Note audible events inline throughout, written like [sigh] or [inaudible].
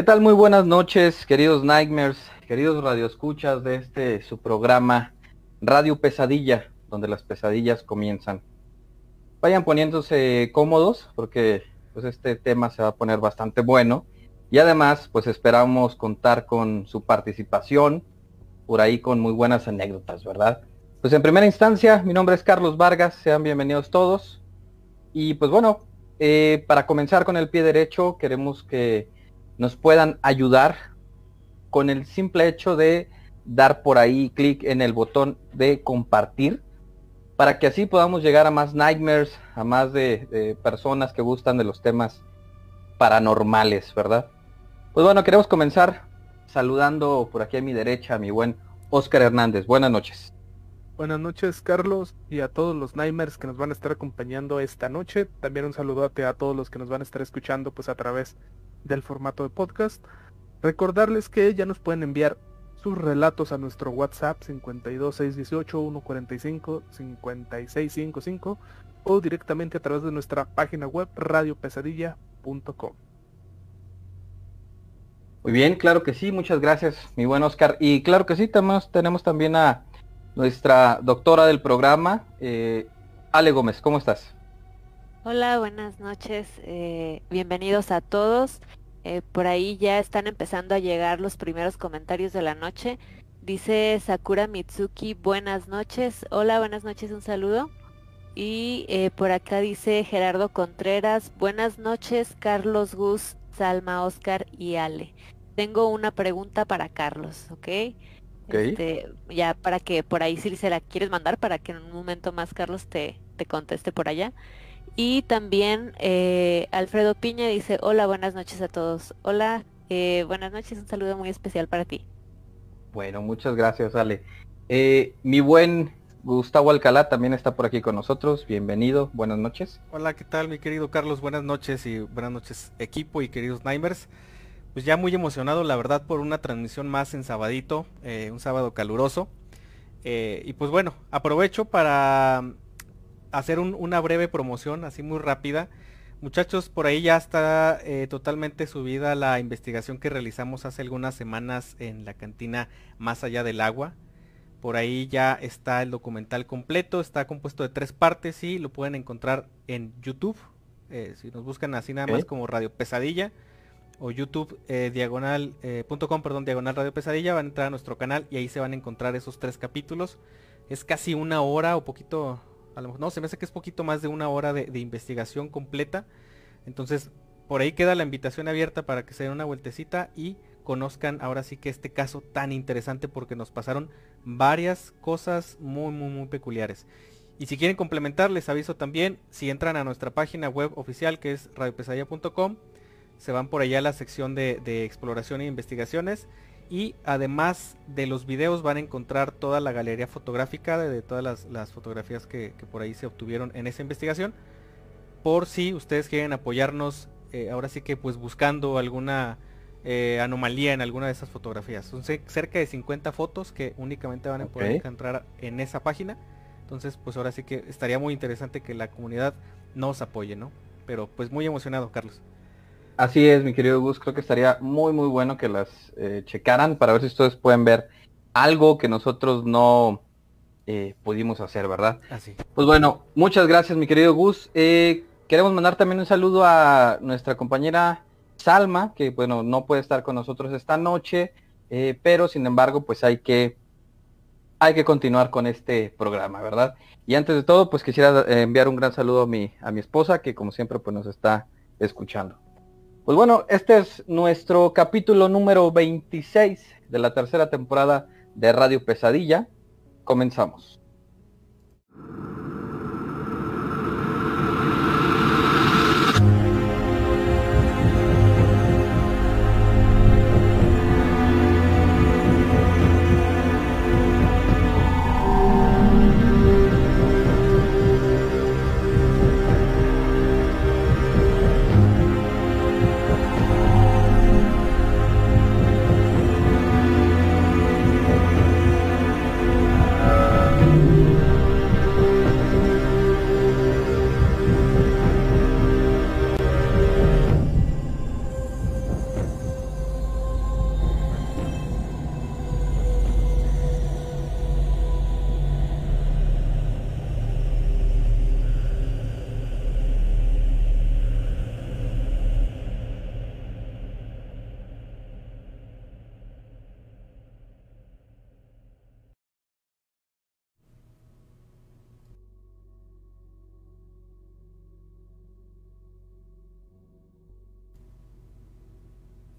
¿Qué tal? Muy buenas noches, queridos Nightmares, queridos radioescuchas de este su programa Radio Pesadilla, donde las pesadillas comienzan. Vayan poniéndose cómodos porque pues este tema se va a poner bastante bueno y además pues esperamos contar con su participación por ahí con muy buenas anécdotas, ¿verdad? Pues en primera instancia, mi nombre es Carlos Vargas, sean bienvenidos todos. Y pues bueno, eh, para comenzar con el pie derecho, queremos que nos puedan ayudar con el simple hecho de dar por ahí clic en el botón de compartir para que así podamos llegar a más nightmares, a más de, personas que gustan de los temas paranormales, ¿verdad? Pues bueno, queremos comenzar saludando por aquí a mi derecha a mi buen Oscar Hernández. Buenas noches. Buenas noches Carlos y a todos los Nightmares que nos van a estar acompañando esta noche. También un saludote a todos los que nos van a estar escuchando pues a través del formato de podcast. Recordarles que ya nos pueden enviar sus relatos a nuestro WhatsApp 52618 145 5655 o directamente a través de nuestra página web radiopesadilla.com. Muy bien, claro que sí, muchas gracias, mi buen Oscar. Y claro que sí, tenemos, tenemos también a nuestra doctora del programa, eh, Ale Gómez, ¿cómo estás? Hola, buenas noches. Eh, bienvenidos a todos. Eh, por ahí ya están empezando a llegar los primeros comentarios de la noche. Dice Sakura Mitsuki, buenas noches. Hola, buenas noches, un saludo. Y eh, por acá dice Gerardo Contreras, buenas noches, Carlos Gus, Salma, Oscar y Ale. Tengo una pregunta para Carlos, ¿ok? Este, ya para que por ahí si se la quieres mandar para que en un momento más Carlos te, te conteste por allá. Y también eh, Alfredo Piña dice, hola, buenas noches a todos. Hola, eh, buenas noches, un saludo muy especial para ti. Bueno, muchas gracias, Ale. Eh, mi buen Gustavo Alcalá también está por aquí con nosotros. Bienvenido, buenas noches. Hola, ¿qué tal mi querido Carlos? Buenas noches y buenas noches equipo y queridos Nimers. Pues ya muy emocionado, la verdad, por una transmisión más en sabadito, un sábado caluroso. y pues bueno, aprovecho para hacer una breve promoción, así muy rápida. Muchachos, por ahí ya está eh, totalmente subida la investigación que realizamos hace algunas semanas en la cantina Más allá del agua. Por ahí ya está el documental completo, está compuesto de tres partes y lo pueden encontrar en YouTube. Eh, si nos buscan así nada más como Radio Pesadilla o YouTube eh, diagonal.com, perdón, diagonal Radio Pesadilla, van a entrar a nuestro canal y ahí se van a encontrar esos tres capítulos. Es casi una hora o poquito, no, se me hace que es poquito más de una hora de, investigación completa. Entonces, por ahí queda la invitación abierta para que se den una vueltecita y conozcan ahora sí que este caso tan interesante porque nos pasaron varias cosas muy, muy, muy peculiares. Y si quieren complementar, les aviso también, si entran a nuestra página web oficial que es radiopesadilla.com, se van por allá a la sección de exploración e investigaciones y además de los videos van a encontrar toda la galería fotográfica de, todas las, fotografías que, por ahí se obtuvieron en esa investigación. Por si ustedes quieren apoyarnos, eh, ahora sí que pues buscando alguna eh, anomalía en alguna de esas fotografías. Son cerca de 50 fotos que únicamente van a poder encontrar en esa página. Entonces pues ahora sí que estaría muy interesante que la comunidad nos apoye, ¿no? Pero pues muy emocionado, Carlos. Así es, mi querido Gus, creo que estaría muy muy bueno que las eh, checaran para ver si ustedes pueden ver algo que nosotros no eh, pudimos hacer, ¿verdad? Así. Pues bueno, muchas gracias, mi querido Gus. Eh, queremos mandar también un saludo a nuestra compañera Salma, que bueno, no puede estar con nosotros esta noche, pero sin embargo, pues hay que hay que continuar con este programa, ¿verdad? Y antes de todo, pues quisiera enviar un gran saludo a mi, a mi esposa, que como siempre pues nos está escuchando. Pues bueno, este es nuestro capítulo número 26 de la tercera temporada de Radio Pesadilla. Comenzamos.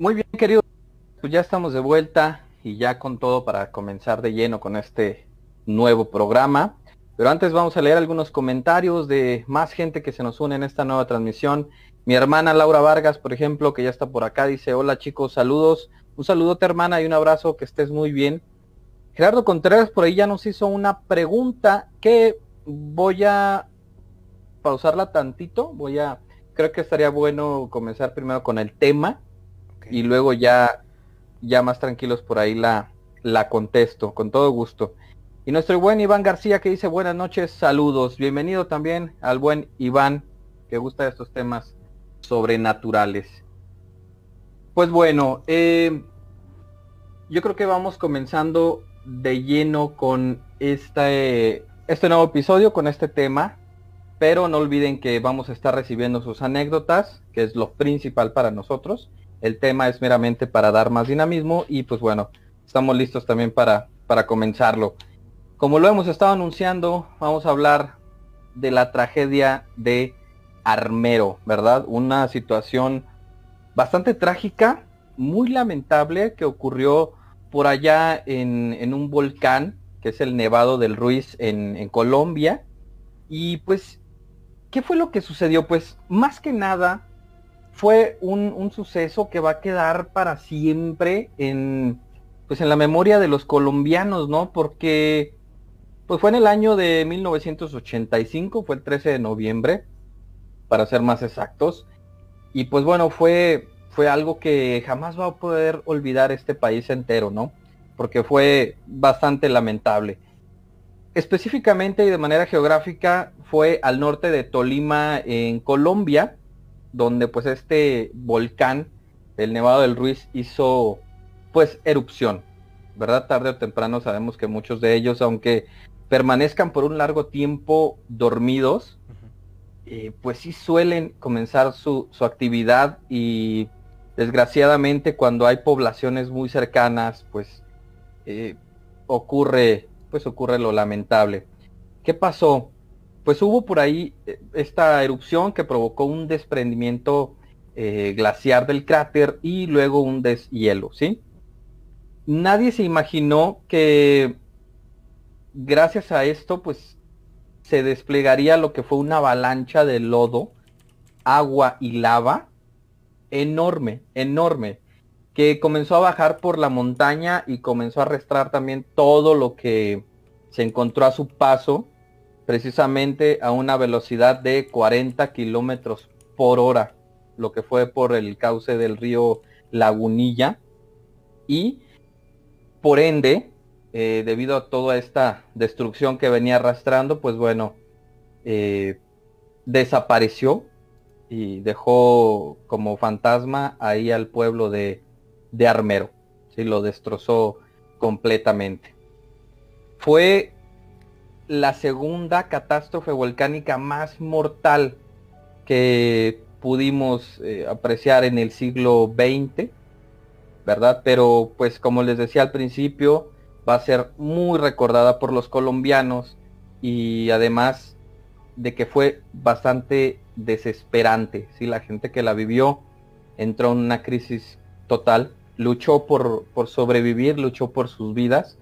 Muy bien, queridos, pues ya estamos de vuelta y ya con todo para comenzar de lleno con este nuevo programa. Pero antes vamos a leer algunos comentarios de más gente que se nos une en esta nueva transmisión. Mi hermana Laura Vargas, por ejemplo, que ya está por acá, dice, hola chicos, saludos. Un saludote hermana y un abrazo, que estés muy bien. Gerardo Contreras por ahí ya nos hizo una pregunta que voy a pausarla tantito. Voy a, creo que estaría bueno comenzar primero con el tema y luego ya, ya más tranquilos por ahí la, la contesto, con todo gusto. Y nuestro buen Iván García que dice buenas noches, saludos. Bienvenido también al buen Iván que gusta de estos temas sobrenaturales. Pues bueno, eh, yo creo que vamos comenzando de lleno con este, este nuevo episodio, con este tema. Pero no olviden que vamos a estar recibiendo sus anécdotas, que es lo principal para nosotros. El tema es meramente para dar más dinamismo y pues bueno, estamos listos también para, para comenzarlo. Como lo hemos estado anunciando, vamos a hablar de la tragedia de Armero, ¿verdad? Una situación bastante trágica, muy lamentable que ocurrió por allá en, un volcán, que es el Nevado del Ruiz en, en Colombia. Y pues, ¿qué fue lo que sucedió? Pues más que nada fue un, suceso que va a quedar para siempre en, pues en la memoria de los colombianos, ¿no? Porque pues fue en el año de 1985, fue el 13 de noviembre, para ser más exactos. Y pues bueno, fue, fue algo que jamás va a poder olvidar este país entero, ¿no? Porque fue bastante lamentable. Específicamente y de manera geográfica fue al norte de Tolima, en Colombia, donde pues este volcán, el Nevado del Ruiz, hizo pues erupción. ¿Verdad? Tarde o temprano sabemos que muchos de ellos, aunque permanezcan por un largo tiempo dormidos, eh, pues sí suelen comenzar su, actividad y desgraciadamente cuando hay poblaciones muy cercanas, pues eh, ocurre, pues ocurre lo lamentable. ¿Qué pasó? Pues hubo por ahí eh, esta erupción que provocó un desprendimiento eh, glaciar del cráter y luego un deshielo, ¿sí? Nadie se imaginó que gracias a esto, pues se desplegaría lo que fue una avalancha de lodo, agua y lava enorme, enorme, que comenzó a bajar por la montaña y comenzó a arrastrar también todo lo que se encontró a su paso precisamente a una velocidad de 40 kilómetros por hora, lo que fue por el cauce del río Lagunilla. Y por ende, eh, debido a toda esta destrucción que venía arrastrando, pues bueno, eh, desapareció y dejó como fantasma ahí al pueblo de, de Armero. Sí, lo destrozó completamente. Fue la segunda catástrofe volcánica más mortal que pudimos eh, apreciar en el siglo XX, ¿verdad? Pero pues como les decía al principio, va a ser muy recordada por los colombianos y además de que fue bastante desesperante, si la gente que la vivió entró en una crisis total, luchó por, por sobrevivir, luchó por sus vidas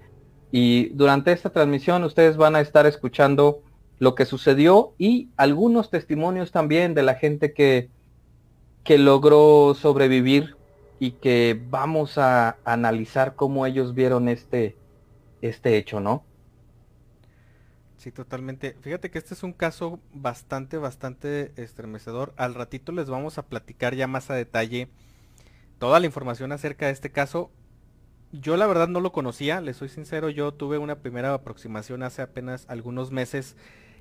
y durante esta transmisión ustedes van a estar escuchando lo que sucedió y algunos testimonios también de la gente que, que logró sobrevivir y que vamos a analizar cómo ellos vieron este, este hecho, ¿no? Sí, totalmente. Fíjate que este es un caso bastante, bastante estremecedor. Al ratito les vamos a platicar ya más a detalle toda la información acerca de este caso. Yo la verdad no lo conocía, le soy sincero, yo tuve una primera aproximación hace apenas algunos meses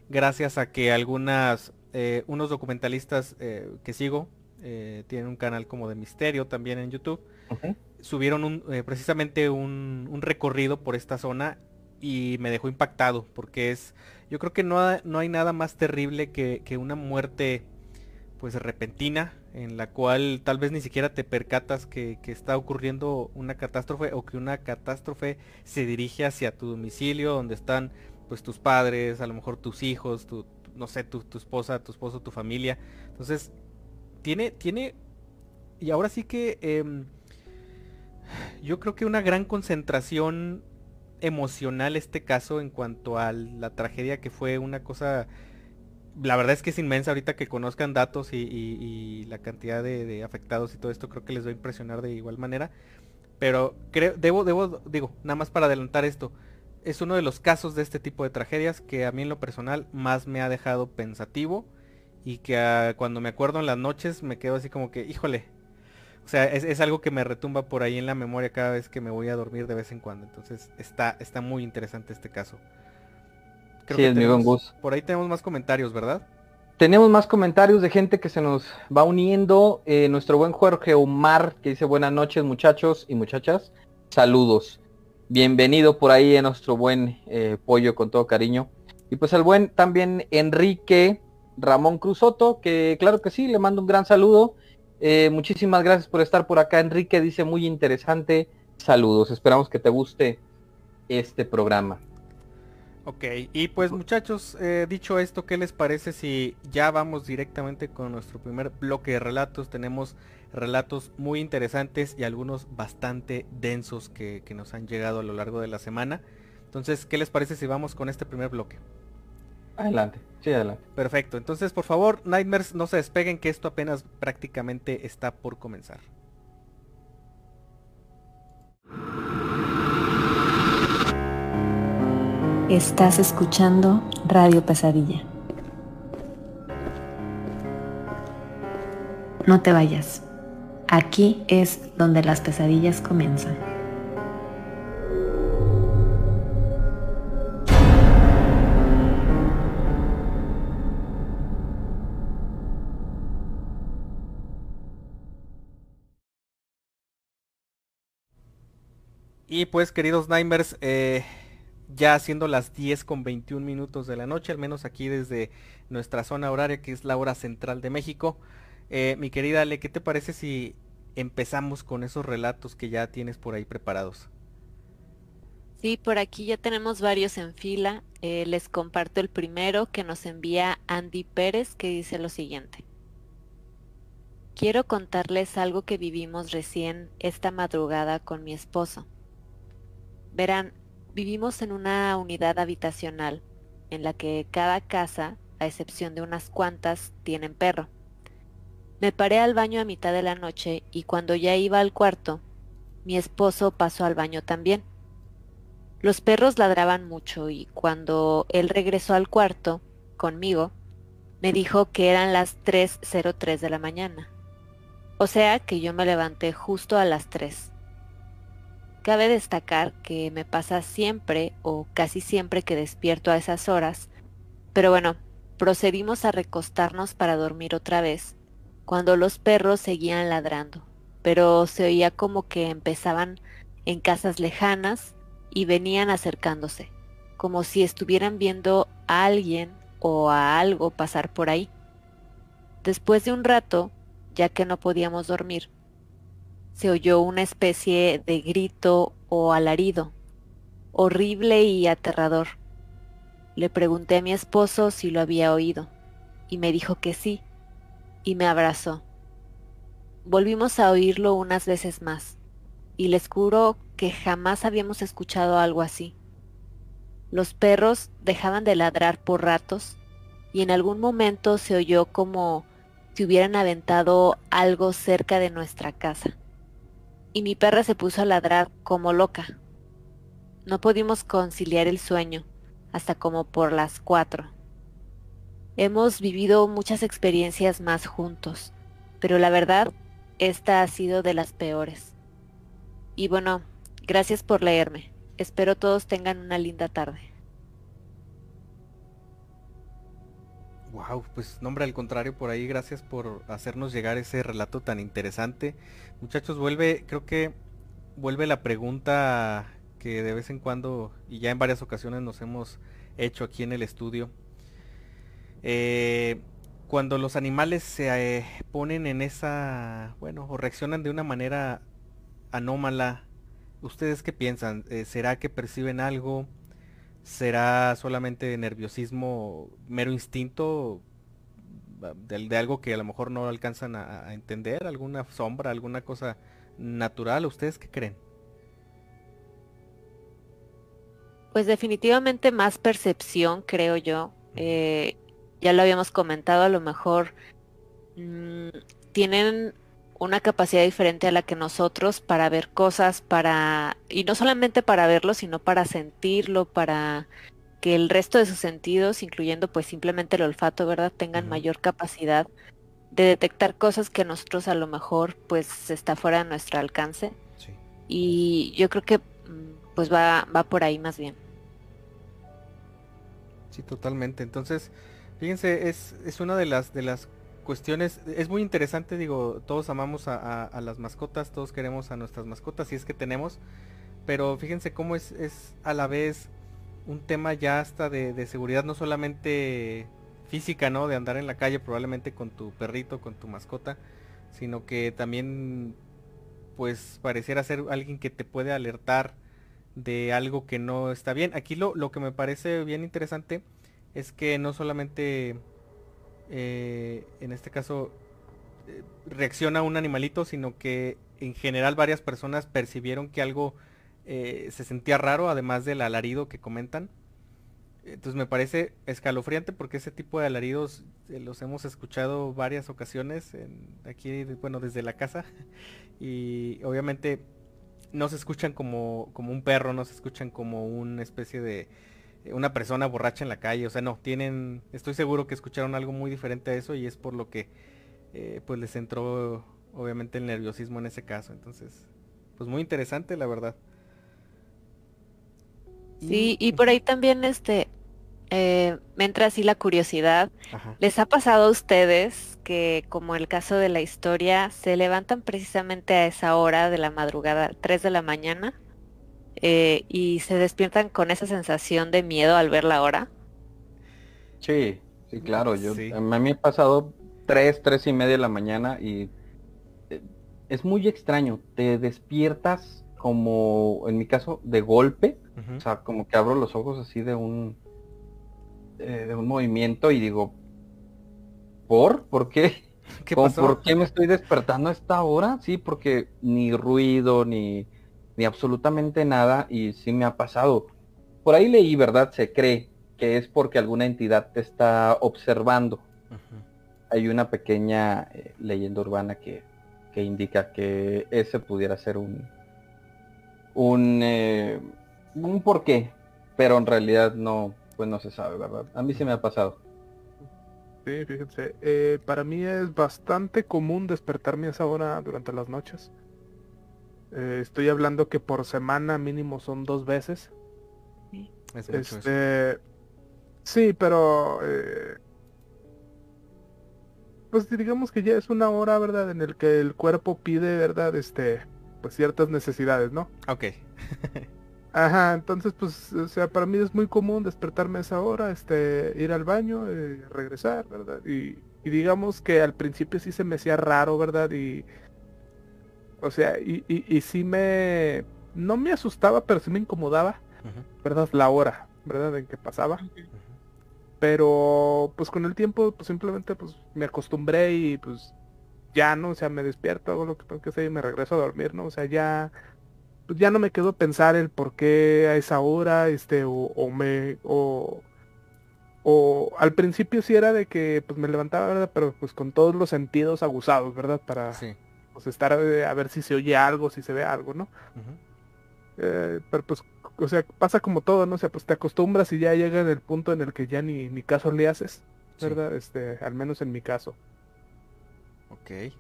gracias a que algunas, eh, unos documentalistas eh, que sigo, eh, tienen un canal como de misterio también en YouTube, subieron un, precisamente un, recorrido por esta zona y me dejó impactado porque es, yo creo que no, no hay nada más terrible que, que una muerte pues repentina en la cual tal vez ni siquiera te percatas que, está ocurriendo una catástrofe o que una catástrofe se dirige hacia tu domicilio donde están pues tus padres, a lo mejor tus hijos, tu, no sé, tu, esposa, tu esposo, tu familia. Entonces, tiene, tiene, y ahora sí que em, Yo creo que una gran concentración emocional este caso en cuanto a la tragedia que fue una cosa la verdad es que es inmensa ahorita que conozcan datos y, la cantidad de, afectados y todo esto creo que les va a impresionar de igual manera pero creo debo debo digo nada más para adelantar esto es uno de los casos de este tipo de tragedias que a mí en lo personal más me ha dejado pensativo y que ah, cuando me acuerdo en las noches me quedo así como que híjole o sea, es, algo que me retumba por ahí en la memoria cada vez que me voy a dormir de vez en cuando. Entonces está, está muy interesante este caso. Creo sí, que es Por ahí tenemos más comentarios, ¿verdad? Tenemos más comentarios de gente que se nos va uniendo. Eh, nuestro buen Jorge Omar, que dice buenas noches muchachos y muchachas. Saludos. Bienvenido por ahí a nuestro buen eh, pollo con todo cariño. Y pues al buen también Enrique Ramón Cruzoto, que claro que sí, le mando un gran saludo. Eh, muchísimas gracias por estar por acá. Enrique dice muy interesante. Saludos. Esperamos que te guste este programa. Ok, y pues muchachos, eh, dicho esto, ¿qué les parece si ya vamos directamente con nuestro primer bloque de relatos? Tenemos relatos muy interesantes y algunos bastante densos que nos han llegado a lo largo de la semana. Entonces, ¿qué les parece si vamos con este primer bloque? Adelante, sí, adelante. Perfecto, entonces por favor, Nightmares, no se despeguen que esto apenas prácticamente está por comenzar. Estás escuchando Radio Pesadilla. No te vayas. Aquí es donde las pesadillas comienzan. Y pues queridos Nightmares, eh, ya siendo las 10 con 21 minutos de la noche, al menos aquí desde nuestra zona horaria que es la hora central de México. Eh, mi querida Ale, ¿qué te parece si empezamos con esos relatos que ya tienes por ahí preparados? Sí, por aquí ya tenemos varios en fila. Eh, les comparto el primero que nos envía Andy Pérez que dice lo siguiente. Quiero contarles algo que vivimos recién esta madrugada con mi esposo. Verán, vivimos en una unidad habitacional en la que cada casa, a excepción de unas cuantas, tienen perro. Me paré al baño a mitad de la noche y cuando ya iba al cuarto, mi esposo pasó al baño también. Los perros ladraban mucho y cuando él regresó al cuarto, conmigo, me dijo que eran las 3.03 de la mañana. O sea que yo me levanté justo a las 3. Cabe destacar que me pasa siempre o casi siempre que despierto a esas horas, pero bueno, procedimos a recostarnos para dormir otra vez, cuando los perros seguían ladrando, pero se oía como que empezaban en casas lejanas y venían acercándose, como si estuvieran viendo a alguien o a algo pasar por ahí. Después de un rato, ya que no podíamos dormir, se oyó una especie de grito o alarido, horrible y aterrador. Le pregunté a mi esposo si lo había oído, y me dijo que sí, y me abrazó. Volvimos a oírlo unas veces más, y les juro que jamás habíamos escuchado algo así. Los perros dejaban de ladrar por ratos, y en algún momento se oyó como si hubieran aventado algo cerca de nuestra casa y mi perra se puso a ladrar como loca. No pudimos conciliar el sueño hasta como por las cuatro. Hemos vivido muchas experiencias más juntos, pero la verdad, esta ha sido de las peores. Y bueno, gracias por leerme. Espero todos tengan una linda tarde. Wow, pues nombre al contrario por ahí, gracias por hacernos llegar ese relato tan interesante. Muchachos, vuelve, creo que vuelve la pregunta que de vez en cuando y ya en varias ocasiones nos hemos hecho aquí en el estudio. Eh, cuando los animales se eh, ponen en esa, bueno, o reaccionan de una manera anómala, ¿ustedes qué piensan? Eh, ¿Será que perciben algo? Será solamente nerviosismo, mero instinto de, algo que a lo mejor no alcanzan a, entender, alguna sombra, alguna cosa natural. ¿Ustedes qué creen? Pues definitivamente más percepción, creo yo. Eh, ya lo habíamos comentado, a lo mejor mm, tienen una capacidad diferente a la que nosotros para ver cosas, para, y no solamente para verlo, sino para sentirlo, para que el resto de sus sentidos, incluyendo pues simplemente el olfato, ¿verdad?, tengan mayor capacidad de detectar cosas que nosotros a lo mejor pues está fuera de nuestro alcance. Y yo creo que mm, pues va, va por ahí más bien. Sí, totalmente. Entonces, fíjense, es, es una de las, de las cuestiones, es muy interesante, digo, todos amamos a, las mascotas, todos queremos a nuestras mascotas, si es que tenemos, pero fíjense cómo es, es a la vez un tema ya hasta de, de, seguridad, no solamente física, ¿no? De andar en la calle probablemente con tu perrito, con tu mascota, sino que también pues pareciera ser alguien que te puede alertar de algo que no está bien. Aquí lo, lo que me parece bien interesante es que no solamente eh, en este caso eh, reacciona un animalito, sino que en general varias personas percibieron que algo eh, se sentía raro, además del alarido que comentan. Entonces me parece escalofriante porque ese tipo de alaridos los hemos escuchado varias ocasiones aquí, bueno, desde la casa. [laughs] Y obviamente no se escuchan como, como un perro, no se escuchan como una especie de, una persona borracha en la calle, o sea, no, tienen, estoy seguro que escucharon algo muy diferente a eso y es por lo que eh, pues les entró obviamente el nerviosismo en ese caso, entonces, pues muy interesante la verdad. Sí, y por ahí también este, eh, me entra así la curiosidad, ¿les ha pasado a ustedes que como el caso de la historia, se levantan precisamente a esa hora de la madrugada, 3 de la mañana? Eh, y se despiertan con esa sensación de miedo al ver la hora. Sí, sí, claro. Yo, A mí me ha pasado tres, tres y media de la mañana y eh, es muy extraño. Te despiertas como, en mi caso, de golpe. O sea, como que abro los ojos así de un, eh, de un movimiento y digo, ¿por? ¿Por qué? [laughs] ¿Qué ¿Por qué me estoy despertando a esta hora? Sí, porque ni ruido, ni ni absolutamente nada y sí me ha pasado. Por ahí leí, ¿verdad? Se cree que es porque alguna entidad te está observando. Hay una pequeña eh, leyenda urbana que, que, indica que ese pudiera ser un un eh, un porqué, pero en realidad no, pues no se sabe, ¿verdad? A mí sí me ha pasado. Sí, fíjense, eh, para mí es bastante común despertarme a esa hora durante las noches. Eh, estoy hablando que por semana mínimo son dos veces. Sí. este, sí, pero eh, pues digamos que ya es una hora, ¿verdad? En el que el cuerpo pide, ¿verdad? Este, pues ciertas necesidades, ¿no? Ok. Ajá, entonces pues, o sea, para mí es muy común despertarme a esa hora, este, ir al baño, eh, regresar, ¿verdad? Y, y digamos que al principio sí se me hacía raro, ¿verdad? Y o sea, y, y, sí me... No me asustaba, pero sí me incomodaba, ¿verdad? La hora, ¿verdad? En que pasaba. Pero pues con el tiempo pues simplemente pues me acostumbré y pues ya no, o sea, me despierto, hago lo que tengo que hacer y me regreso a dormir, ¿no? O sea, ya pues ya no me quedo a pensar el por qué a esa hora, este, o, o me, o, o al principio sí era de que pues me levantaba, ¿verdad? Pero pues con todos los sentidos aguzados, ¿verdad? Para, sí pues estar eh, a ver si se oye algo, si se ve algo, ¿no? Eh, pero pues, o sea, pasa como todo, ¿no? O sea, pues te acostumbras y ya llega en el punto en el que ya ni, ni caso le haces, ¿verdad? Este, al menos en mi caso. Ok.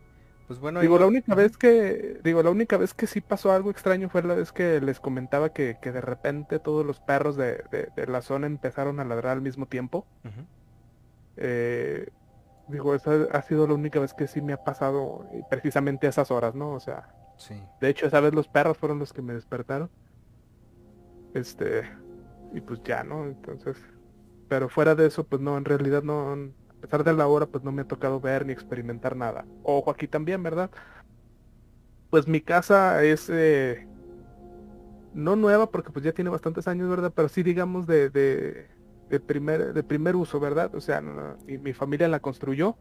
Pues bueno, digo, la única vez que, digo, la única vez que sí pasó algo extraño fue la vez que les comentaba que, que de repente todos los perros de, de, la zona empezaron a ladrar al mismo tiempo. eh, Digo, esa ha sido la única vez que sí me ha pasado eh, precisamente a esas horas, ¿no? O sea, sí. de hecho esa vez los perros fueron los que me despertaron. Este, y pues ya, ¿no? Entonces, pero fuera de eso, pues no, en realidad no, a pesar de la hora, pues no me ha tocado ver ni experimentar nada. Ojo aquí también, ¿verdad? Pues mi casa es eh, no nueva porque pues ya tiene bastantes años, ¿verdad? Pero sí digamos de, de de primer, de primer uso, ¿verdad? O sea, mi, familia la construyó.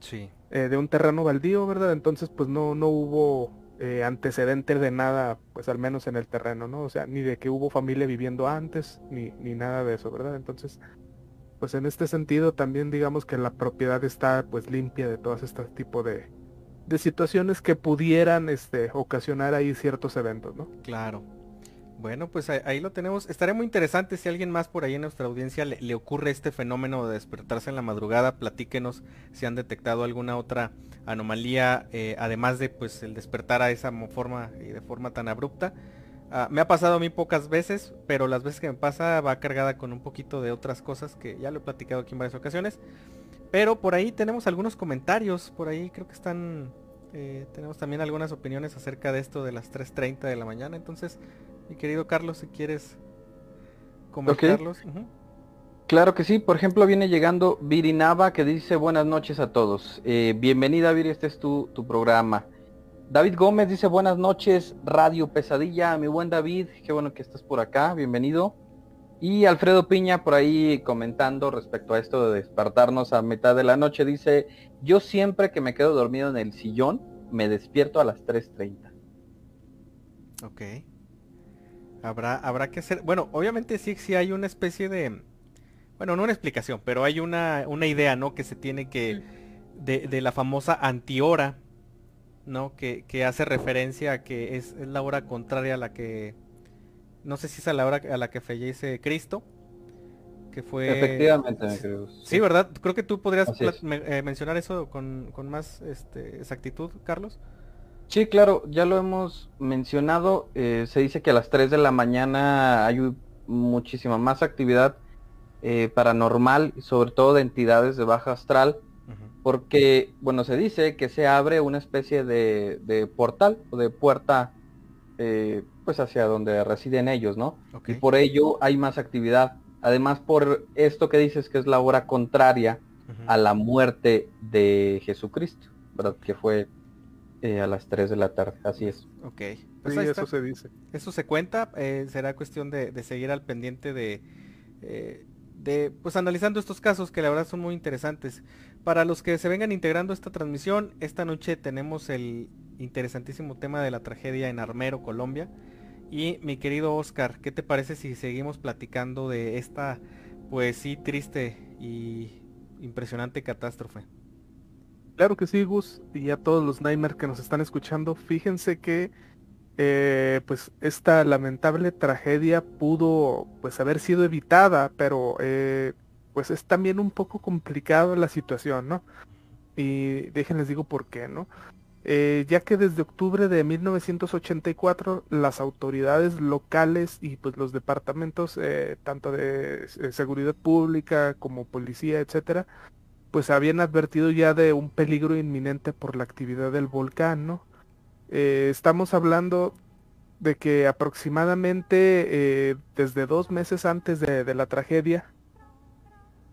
Sí. Eh, de un terreno baldío, ¿verdad? Entonces, pues no, no hubo eh, antecedente de nada, pues al menos en el terreno, ¿no? O sea, ni de que hubo familia viviendo antes, ni, ni nada de eso, ¿verdad? Entonces, pues en este sentido también digamos que la propiedad está pues limpia de todos estos tipos de, de situaciones que pudieran este, ocasionar ahí ciertos eventos, ¿no? Claro. Bueno, pues ahí, lo tenemos. Estaría muy interesante si alguien más por ahí en nuestra audiencia le, ocurre este fenómeno de despertarse en la madrugada. Platíquenos si han detectado alguna otra anomalía, eh, además de pues el despertar a esa forma y de forma tan abrupta. Ah, me ha pasado a mí pocas veces, pero las veces que me pasa va cargada con un poquito de otras cosas que ya lo he platicado aquí en varias ocasiones. Pero por ahí tenemos algunos comentarios, por ahí creo que están... Eh, tenemos también algunas opiniones acerca de esto de las 3.30 de la mañana. Entonces, mi querido Carlos, si quieres comentarlos. Claro que sí, por ejemplo viene llegando Virinava que dice buenas noches a todos. Eh, bienvenida Viri, este es tu, tu programa. David Gómez dice buenas noches, Radio Pesadilla, mi buen David, qué bueno que estás por acá, bienvenido. Y Alfredo Piña por ahí comentando respecto a esto de despertarnos a mitad de la noche, dice, yo siempre que me quedo dormido en el sillón, me despierto a las 3.30. Ok. Habrá, habrá que hacer, bueno, obviamente sí, sí hay una especie de, bueno, no una explicación, pero hay una, una idea, ¿no? Que se tiene que, de, de la famosa antihora, ¿no? Que, hace referencia a que es, la hora contraria a la que, no sé si es a la hora a la que fallece Cristo, que fue... Efectivamente, Sí, ¿verdad? Creo que tú podrías eh, mencionar eso con, más este, exactitud, Carlos. Sí, claro, ya lo hemos mencionado. Eh, se dice que a las 3 de la mañana hay muchísima más actividad eh, paranormal, sobre todo de entidades de baja astral porque, bueno, se dice que se abre una especie de, portal o de puerta, eh, pues hacia donde residen ellos, ¿no? Y por ello hay más actividad. Además, por esto que dices que es la hora contraria a la muerte de Jesucristo, ¿verdad? Que fue eh, a las 3 de la tarde, así es. Ok. Pues eso se dice. Eso se cuenta, eh, será cuestión de, de, seguir al pendiente de de pues analizando estos casos que la verdad son muy interesantes. Para los que se vengan integrando esta transmisión, esta noche tenemos el interesantísimo tema de la tragedia en Armero, Colombia. Y mi querido Oscar, ¿qué te parece si seguimos platicando de esta pues sí triste y impresionante catástrofe? Claro que sí, Gus, y a todos los Nightmare que nos están escuchando, fíjense que eh, pues esta lamentable tragedia pudo pues haber sido evitada, pero eh, pues es también un poco complicado la situación, ¿no? Y déjenles digo por qué, ¿no? Eh, ya que desde octubre de 1984 las autoridades locales y pues los departamentos tanto de seguridad pública como policía, etcétera, pues habían advertido ya de un peligro inminente por la actividad del volcán, ¿no? Eh, estamos hablando de que aproximadamente eh, desde dos meses antes de, la tragedia,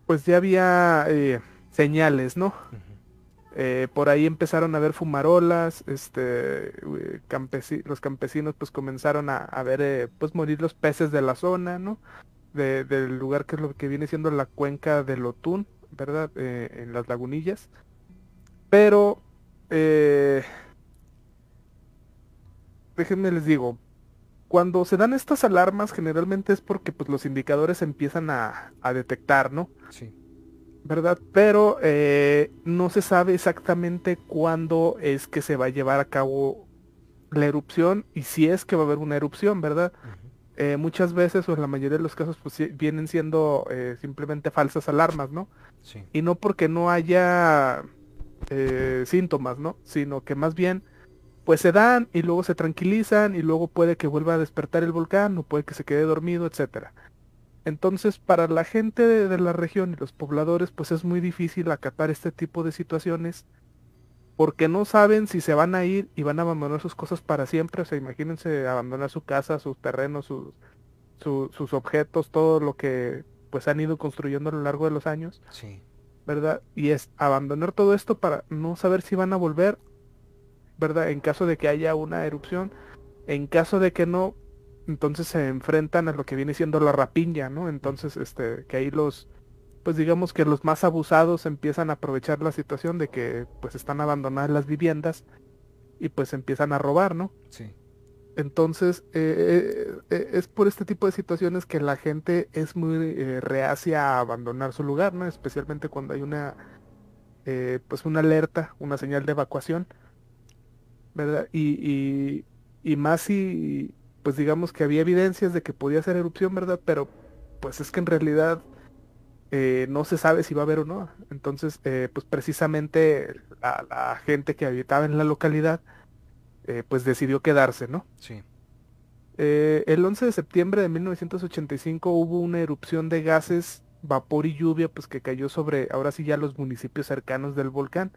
pues ya había eh, señales, ¿no? por ahí empezaron a ver fumarolas, este, los campesinos pues comenzaron a, ver pues morir los peces de la zona, ¿no? del lugar que es lo que viene siendo la cuenca del Otún, ¿verdad? en las lagunillas. Pero déjenme les digo, cuando se dan estas alarmas generalmente es porque pues los indicadores empiezan a, detectar, ¿no? Sí. ¿Verdad? Pero eh, no se sabe exactamente cuándo es que se va a llevar a cabo la erupción y si es que va a haber una erupción, ¿verdad? Eh, muchas veces o en la mayoría de los casos pues vienen siendo eh, simplemente falsas alarmas, ¿no? Sí. Y no porque no haya síntomas, ¿no? Sino que más bien pues se dan y luego se tranquilizan y luego puede que vuelva a despertar el volcán o puede que se quede dormido, etcétera. Entonces, para la gente de, la región y los pobladores, pues es muy difícil acatar este tipo de situaciones porque no saben si se van a ir y van a abandonar sus cosas para siempre. O sea, imagínense abandonar su casa, sus terrenos, sus, sus objetos, todo lo que pues han ido construyendo a lo largo de los años. Sí. ¿Verdad? Y es abandonar todo esto para no saber si van a volver ¿verdad? En caso de que haya una erupción, en caso de que no, entonces se enfrentan a lo que viene siendo la rapiña, ¿no? Entonces, este, que ahí los, pues digamos que los más abusados empiezan a aprovechar la situación de que pues están abandonadas las viviendas y pues empiezan a robar, ¿no? Sí. Entonces, eh, eh, eh, es por este tipo de situaciones que la gente es muy reacia a abandonar su lugar, ¿no? Especialmente cuando hay una, pues una alerta, una señal de evacuación, ¿verdad? Y, y, más si, pues digamos que había evidencias de que podía ser erupción, ¿verdad? Pero pues es que en realidad no se sabe si va a haber o no. Entonces, pues precisamente la gente que habitaba en la localidad, eh, pues decidió quedarse, ¿no? Sí. Eh, el 11 de septiembre de 1985 hubo una erupción de gases, vapor y lluvia, pues que cayó sobre, ahora sí ya los municipios cercanos del volcán,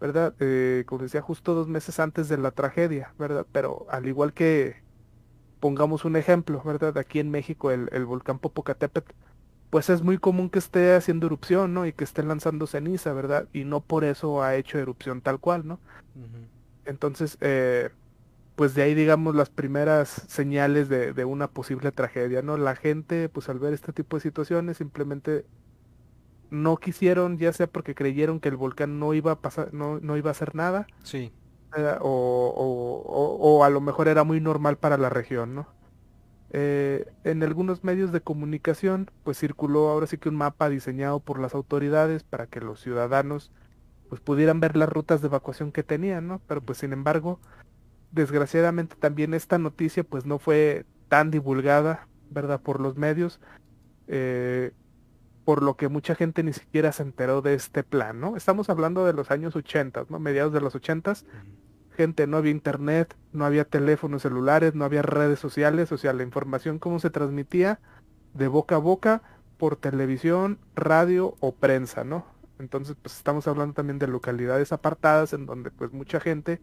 ¿verdad? Eh, como decía, justo dos meses antes de la tragedia, ¿verdad? Pero al igual que, pongamos un ejemplo, ¿verdad? Aquí en México el, volcán Popocatépetl, pues es muy común que esté haciendo erupción, ¿no? Y que esté lanzando ceniza, ¿verdad? Y no por eso ha hecho erupción tal cual, ¿no? Entonces, eh, pues de ahí digamos las primeras señales de, una posible tragedia, ¿no? La gente, pues al ver este tipo de situaciones, simplemente no quisieron, ya sea porque creyeron que el volcán no iba a pasar, no, no iba a hacer nada. Sí. Eh, o, a lo mejor era muy normal para la región, ¿no? Eh, en algunos medios de comunicación, pues circuló ahora sí que un mapa diseñado por las autoridades para que los ciudadanos pues pudieran ver las rutas de evacuación que tenían, ¿no? Pero pues sin embargo, desgraciadamente también esta noticia pues no fue tan divulgada, ¿verdad? Por los medios, eh, por lo que mucha gente ni siquiera se enteró de este plan, ¿no? Estamos hablando de los años 80, ¿no? Mediados de los 80, gente, no había internet, no había teléfonos celulares, no había redes sociales, o sea, la información cómo se transmitía de boca a boca por televisión, radio o prensa, ¿no? Entonces, pues estamos hablando también de localidades apartadas en donde pues mucha gente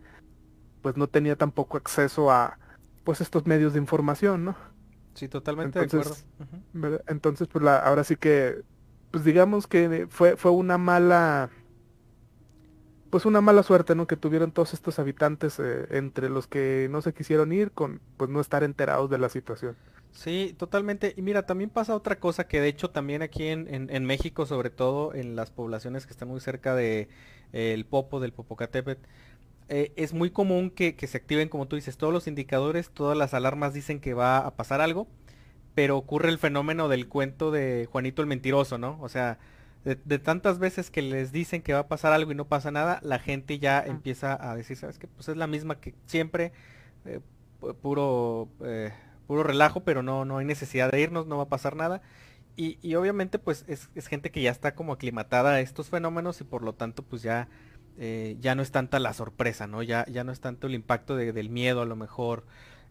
pues no tenía tampoco acceso a pues estos medios de información, ¿no? Sí, totalmente de acuerdo. Entonces, pues la, ahora sí que pues digamos que fue fue una mala pues una mala suerte, ¿no? Que tuvieron todos estos habitantes eh, entre los que no se quisieron ir con pues no estar enterados de la situación. Sí, totalmente. Y mira, también pasa otra cosa que de hecho también aquí en, México, sobre todo en las poblaciones que están muy cerca de el Popo, del Popocatépetl, eh, es muy común que, se activen, como tú dices, todos los indicadores, todas las alarmas dicen que va a pasar algo, pero ocurre el fenómeno del cuento de Juanito el Mentiroso, ¿no? O sea, de, tantas veces que les dicen que va a pasar algo y no pasa nada, la gente ya empieza a decir, ¿sabes qué? Pues es la misma que siempre, eh, puro... Eh, puro relajo, pero no, no hay necesidad de irnos, no va a pasar nada. Y, obviamente pues es, gente que ya está como aclimatada a estos fenómenos y por lo tanto pues ya, eh, ya no es tanta la sorpresa, ¿no? Ya, ya no es tanto el impacto del miedo a lo mejor.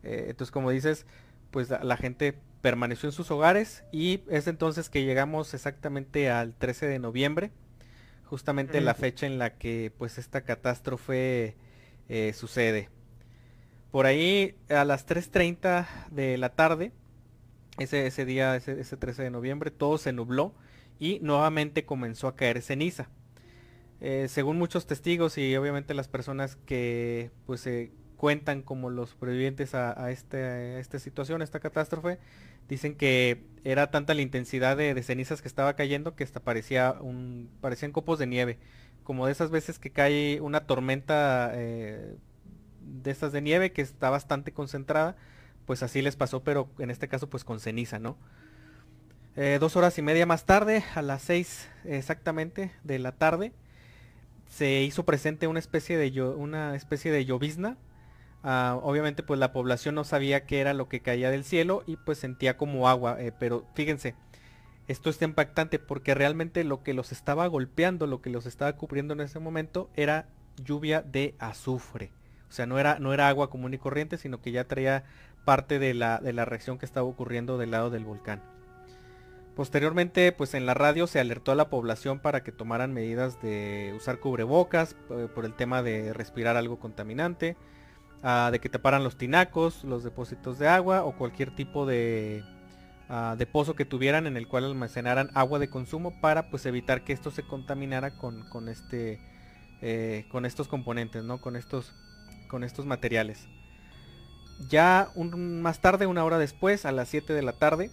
Entonces como dices, pues la, gente permaneció en sus hogares y es entonces que llegamos exactamente al 13 de noviembre, justamente la fecha en la que pues esta catástrofe eh, sucede. Por ahí a las 3.30 de la tarde, ese, ese día, ese, 13 de noviembre, todo se nubló y nuevamente comenzó a caer ceniza. Eh, según muchos testigos y obviamente las personas que pues se cuentan como los sobrevivientes a, este, esta situación, a esta catástrofe, dicen que era tanta la intensidad de, cenizas que estaba cayendo que hasta parecía un, parecían copos de nieve, como de esas veces que cae una tormenta eh, de estas de nieve que está bastante concentrada, pues así les pasó, pero en este caso pues con ceniza, ¿no? Eh, dos horas y media más tarde, a las seis exactamente de la tarde, se hizo presente una especie de, una especie de llovizna. Ah, obviamente pues la población no sabía qué era lo que caía del cielo y pues sentía como agua, eh, pero fíjense, esto está impactante porque realmente lo que los estaba golpeando, lo que los estaba cubriendo en ese momento era lluvia de azufre. O sea, no era, no era agua común y corriente, sino que ya traía parte de la, de la reacción que estaba ocurriendo del lado del volcán. Posteriormente, pues en la radio se alertó a la población para que tomaran medidas de usar cubrebocas eh, por el tema de respirar algo contaminante, ah, de que taparan los tinacos, los depósitos de agua o cualquier tipo de, ah, de pozo que tuvieran en el cual almacenaran agua de consumo para pues evitar que esto se contaminara con, con este, eh, con estos componentes, ¿no? Con estos con estos materiales. Ya un, más tarde, una hora después, a las 7 de la tarde,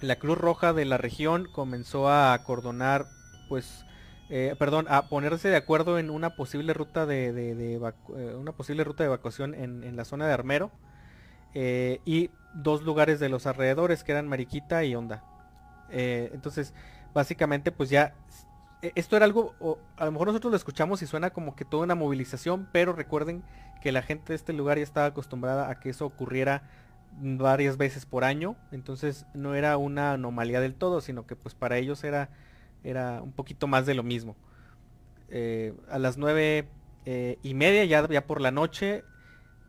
la Cruz Roja de la región comenzó a acordonar pues eh, perdón, a ponerse de acuerdo en una posible ruta de, eh, una posible ruta de evacuación en, la zona de Armero y dos lugares de los alrededores que eran Mariquita y Onda. entonces, básicamente, pues ya esto era algo, a lo mejor nosotros lo escuchamos y suena como que toda una movilización, pero recuerden que la gente de este lugar ya estaba acostumbrada a que eso ocurriera varias veces por año, entonces no era una anomalía del todo, sino que pues para ellos era, era un poquito más de lo mismo. Eh, a las nueve eh, y media, ya, ya por la noche,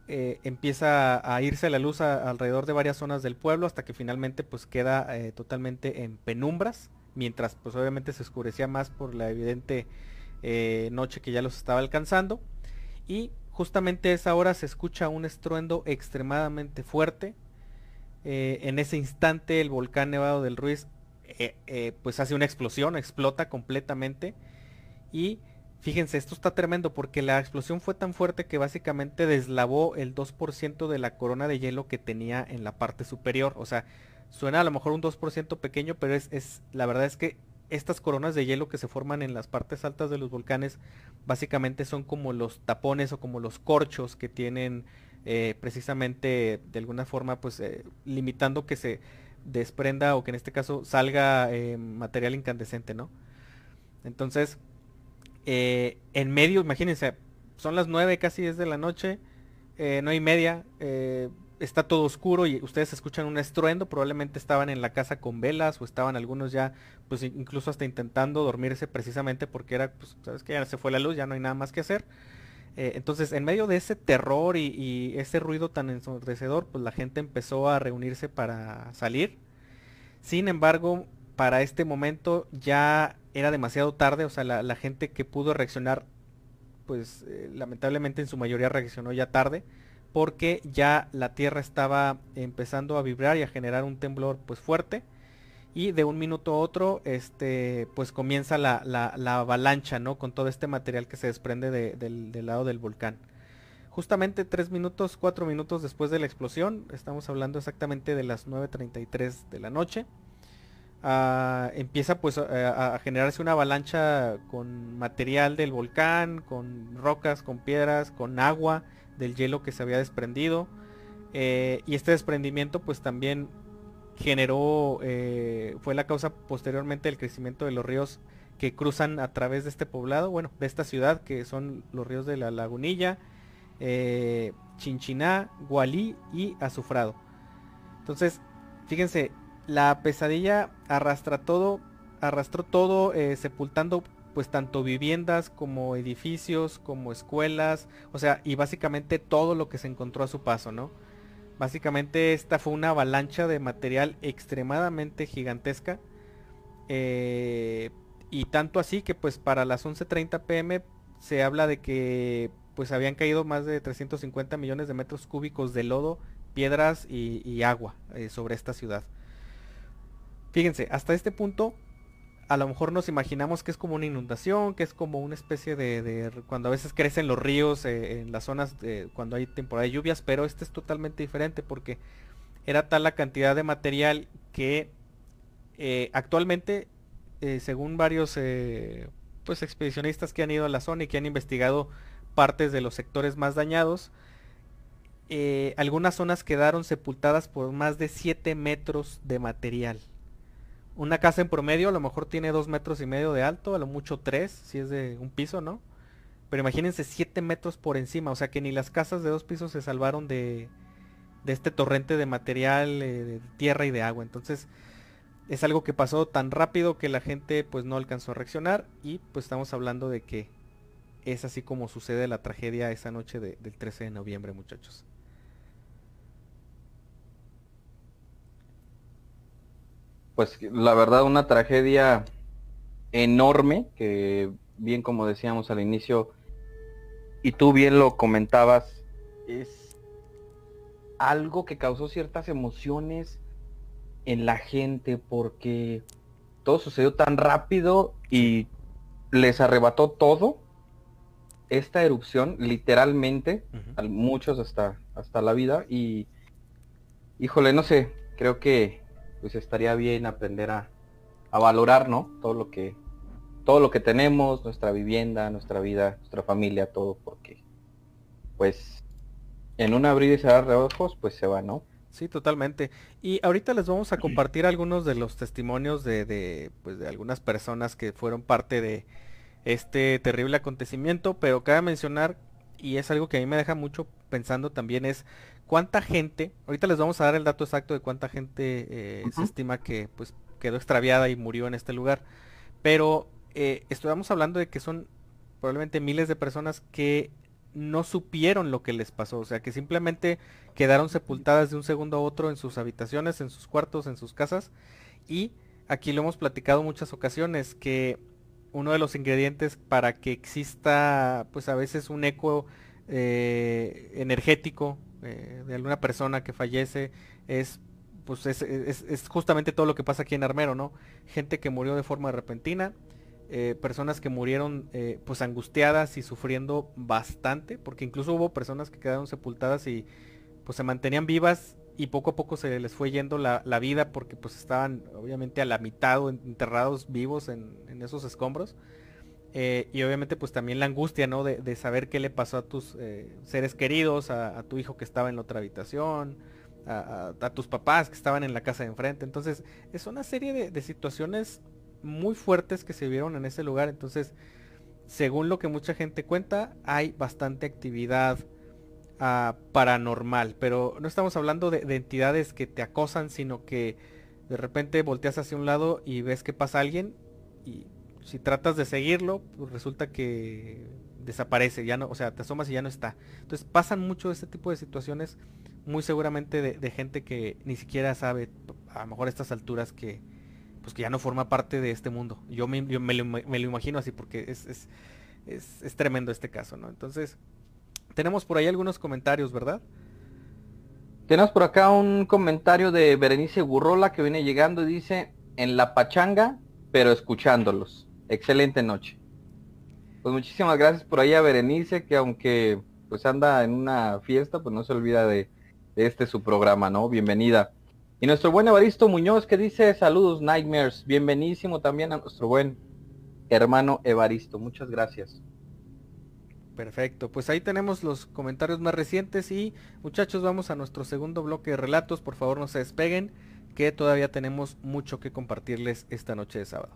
eh, empieza a irse la luz alrededor de varias zonas del pueblo hasta que finalmente pues queda totalmente en penumbras, mientras pues obviamente se oscurecía más por la evidente noche que ya los estaba alcanzando. Y Justamente a esa hora se escucha un estruendo extremadamente fuerte. En ese instante el volcán Nevado del Ruiz eh, eh, pues hace una explosión, explota completamente. Y fíjense, esto está tremendo porque la explosión fue tan fuerte que básicamente deslavó el 2% de la corona de hielo que tenía en la parte superior. O sea, suena a lo mejor un 2% pequeño, pero es, es la verdad es que estas coronas de hielo que se forman en las partes altas de los volcanes básicamente son como los tapones o como los corchos que tienen eh, precisamente de alguna forma pues limitando que se desprenda o que en este caso salga eh, material incandescente, ¿no? Entonces, en medio, imagínense, son las 9 casi 10 de la noche, no hay media, está todo oscuro y ustedes escuchan un estruendo, probablemente estaban en la casa con velas o estaban algunos ya, pues incluso hasta intentando dormirse precisamente porque era, pues, sabes que ya se fue la luz, ya no hay nada más que hacer. Eh, entonces, en medio de ese terror y, ese ruido tan ensordecedor, pues la gente empezó a reunirse para salir. Sin embargo, para este momento ya era demasiado tarde, o sea, la, gente que pudo reaccionar, pues eh, lamentablemente en su mayoría reaccionó ya tarde porque ya la tierra estaba empezando a vibrar y a generar un temblor pues fuerte y de un minuto a otro este pues comienza la, avalancha no con todo este material que se desprende del, lado del volcán justamente tres minutos cuatro minutos después de la explosión estamos hablando exactamente de las 9.33 de la noche ah, empieza pues a, a, generarse una avalancha con material del volcán con rocas con piedras con agua del hielo que se había desprendido. Eh, y este desprendimiento pues también generó, eh, fue la causa posteriormente del crecimiento de los ríos que cruzan a través de este poblado, bueno, de esta ciudad, que son los ríos de la Lagunilla, eh, Chinchiná, Gualí y Azufrado. Entonces, fíjense, la pesadilla arrastra todo, arrastró todo, sepultando pues tanto viviendas como edificios, como escuelas, o sea, y básicamente todo lo que se encontró a su paso, ¿no? Básicamente esta fue una avalancha de material extremadamente gigantesca. Eh, y tanto así que pues para las 11.30 pm se habla de que pues habían caído más de 350 millones de metros cúbicos de lodo, piedras y, agua eh, sobre esta ciudad. Fíjense, hasta este punto a lo mejor nos imaginamos que es como una inundación, que es como una especie de, cuando a veces crecen los ríos eh, en las zonas cuando hay temporada de lluvias, pero este es totalmente diferente porque era tal la cantidad de material que eh, actualmente, eh, según varios pues expedicionistas que han ido a la zona y que han investigado partes de los sectores más dañados, algunas zonas quedaron sepultadas por más de 7 metros de material. Una casa en promedio a lo mejor tiene dos metros y medio de alto, a lo mucho tres, si es de un piso, ¿no? Pero imagínense siete metros por encima, o sea que ni las casas de dos pisos se salvaron de, de este torrente de material, eh, de tierra y de agua. Entonces es algo que pasó tan rápido que la gente pues no alcanzó a reaccionar y pues estamos hablando de que es así como sucede la tragedia esa noche del 13 de noviembre muchachos. Pues la verdad una tragedia enorme que bien como decíamos al inicio y tú bien lo comentabas es algo que causó ciertas emociones en la gente porque todo sucedió tan rápido y les arrebató todo esta erupción literalmente a muchos hasta hasta la vida. Y híjole no sé creo que pues estaría bien aprender a, valorar, ¿no? Todo lo que todo lo que tenemos, nuestra vivienda, nuestra vida, nuestra familia, todo, porque pues en un abrir y cerrar de ojos, pues se va, ¿no? Sí, totalmente. Y ahorita les vamos a compartir algunos de los testimonios de, de, pues, de algunas personas que fueron parte de este terrible acontecimiento, pero cabe mencionar, y es algo que a mí me deja mucho pensando también, es cuánta gente, ahorita les vamos a dar el dato exacto de cuánta gente eh, se estima que pues quedó extraviada y murió en este lugar, pero eh, estamos hablando de que son probablemente miles de personas que no supieron lo que les pasó, o sea, que simplemente quedaron sepultadas de un segundo a otro en sus habitaciones, en sus cuartos, en sus casas. Y aquí lo hemos platicado muchas ocasiones, que uno de los ingredientes para que exista, pues a veces un eco eh, energético eh, de alguna persona que fallece es pues es, es, justamente todo lo que pasa aquí en Armero, ¿no? Gente que murió de forma repentina, eh, personas que murieron eh, pues angustiadas y sufriendo bastante, porque incluso hubo personas que quedaron sepultadas y pues se mantenían vivas y poco a poco se les fue yendo la, vida porque pues estaban obviamente a la mitad o enterrados vivos en, esos escombros. Eh, y obviamente pues también la angustia, ¿no? De, saber qué le pasó a tus seres queridos, a, tu hijo que estaba en la otra habitación, a, tus papás que estaban en la casa de enfrente. Entonces es una serie de, de situaciones muy fuertes que se vieron en ese lugar. Entonces, según lo que mucha gente cuenta, hay bastante actividad ah, paranormal. Pero no estamos hablando de, entidades que te acosan, sino que de repente volteas hacia un lado y ves que pasa alguien y si tratas de seguirlo, pues resulta que desaparece, ya no, o sea, te asomas y ya no está. Entonces pasan mucho este tipo de situaciones, muy seguramente de, gente que ni siquiera sabe, a lo mejor a estas alturas, que, pues que ya no forma parte de este mundo. Yo me, lo, imagino así porque es, es, tremendo este caso, ¿no? Entonces, tenemos por ahí algunos comentarios, ¿verdad? Tenemos por acá un comentario de Berenice Burrola que viene llegando y dice, en la pachanga, pero escuchándolos. Excelente noche. Pues muchísimas gracias por ahí a Berenice, que aunque pues anda en una fiesta, pues no se olvida de, de este su programa, ¿no? Bienvenida. Y nuestro buen Evaristo Muñoz que dice saludos Nightmares. Bienvenísimo también a nuestro buen hermano Evaristo. Muchas gracias. Perfecto, pues ahí tenemos los comentarios más recientes y muchachos vamos a nuestro segundo bloque de relatos. Por favor no se despeguen que todavía tenemos mucho que compartirles esta noche de sábado.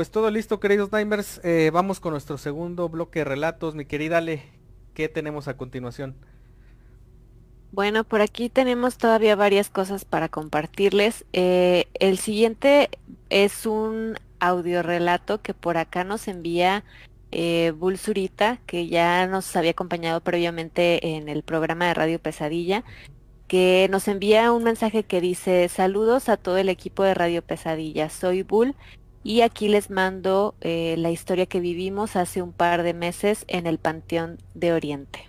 Pues todo listo, queridos Nimers. Eh, vamos con nuestro segundo bloque de relatos. Mi querida Ale, ¿qué tenemos a continuación? Bueno, por aquí tenemos todavía varias cosas para compartirles. Eh, el siguiente es un audiorelato que por acá nos envía eh, Bulsurita, que ya nos había acompañado previamente en el programa de Radio Pesadilla, que nos envía un mensaje que dice, saludos a todo el equipo de Radio Pesadilla, soy Bull y aquí les mando eh, la historia que vivimos hace un par de meses en el Panteón de Oriente.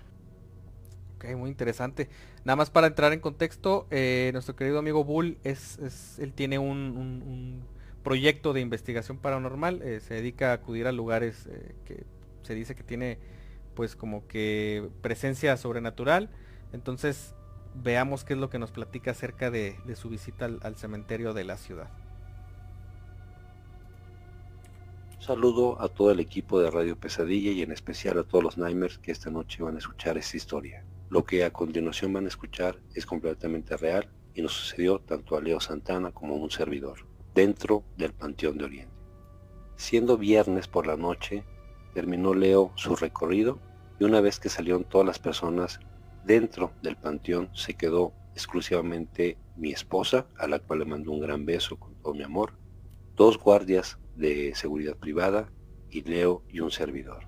Ok, muy interesante. Nada más para entrar en contexto, eh, nuestro querido amigo Bull, es, él tiene un, proyecto de investigación paranormal, eh, se dedica a acudir a lugares que se dice que tiene pues como que presencia sobrenatural. Entonces veamos qué es lo que nos platica acerca de, su visita al cementerio de la ciudad. Saludo a todo el equipo de Radio Pesadilla y en especial a todos los Nightmares que esta noche van a escuchar esta historia. Lo que a continuación van a escuchar es completamente real y nos sucedió tanto a Leo Santana como a un servidor, dentro del Panteón de Oriente. Siendo viernes por la noche, terminó Leo su recorrido y una vez que salieron todas las personas dentro del panteón se quedó exclusivamente mi esposa, a la cual le mando un gran beso con todo mi amor, dos guardias de seguridad privada y Leo y un servidor.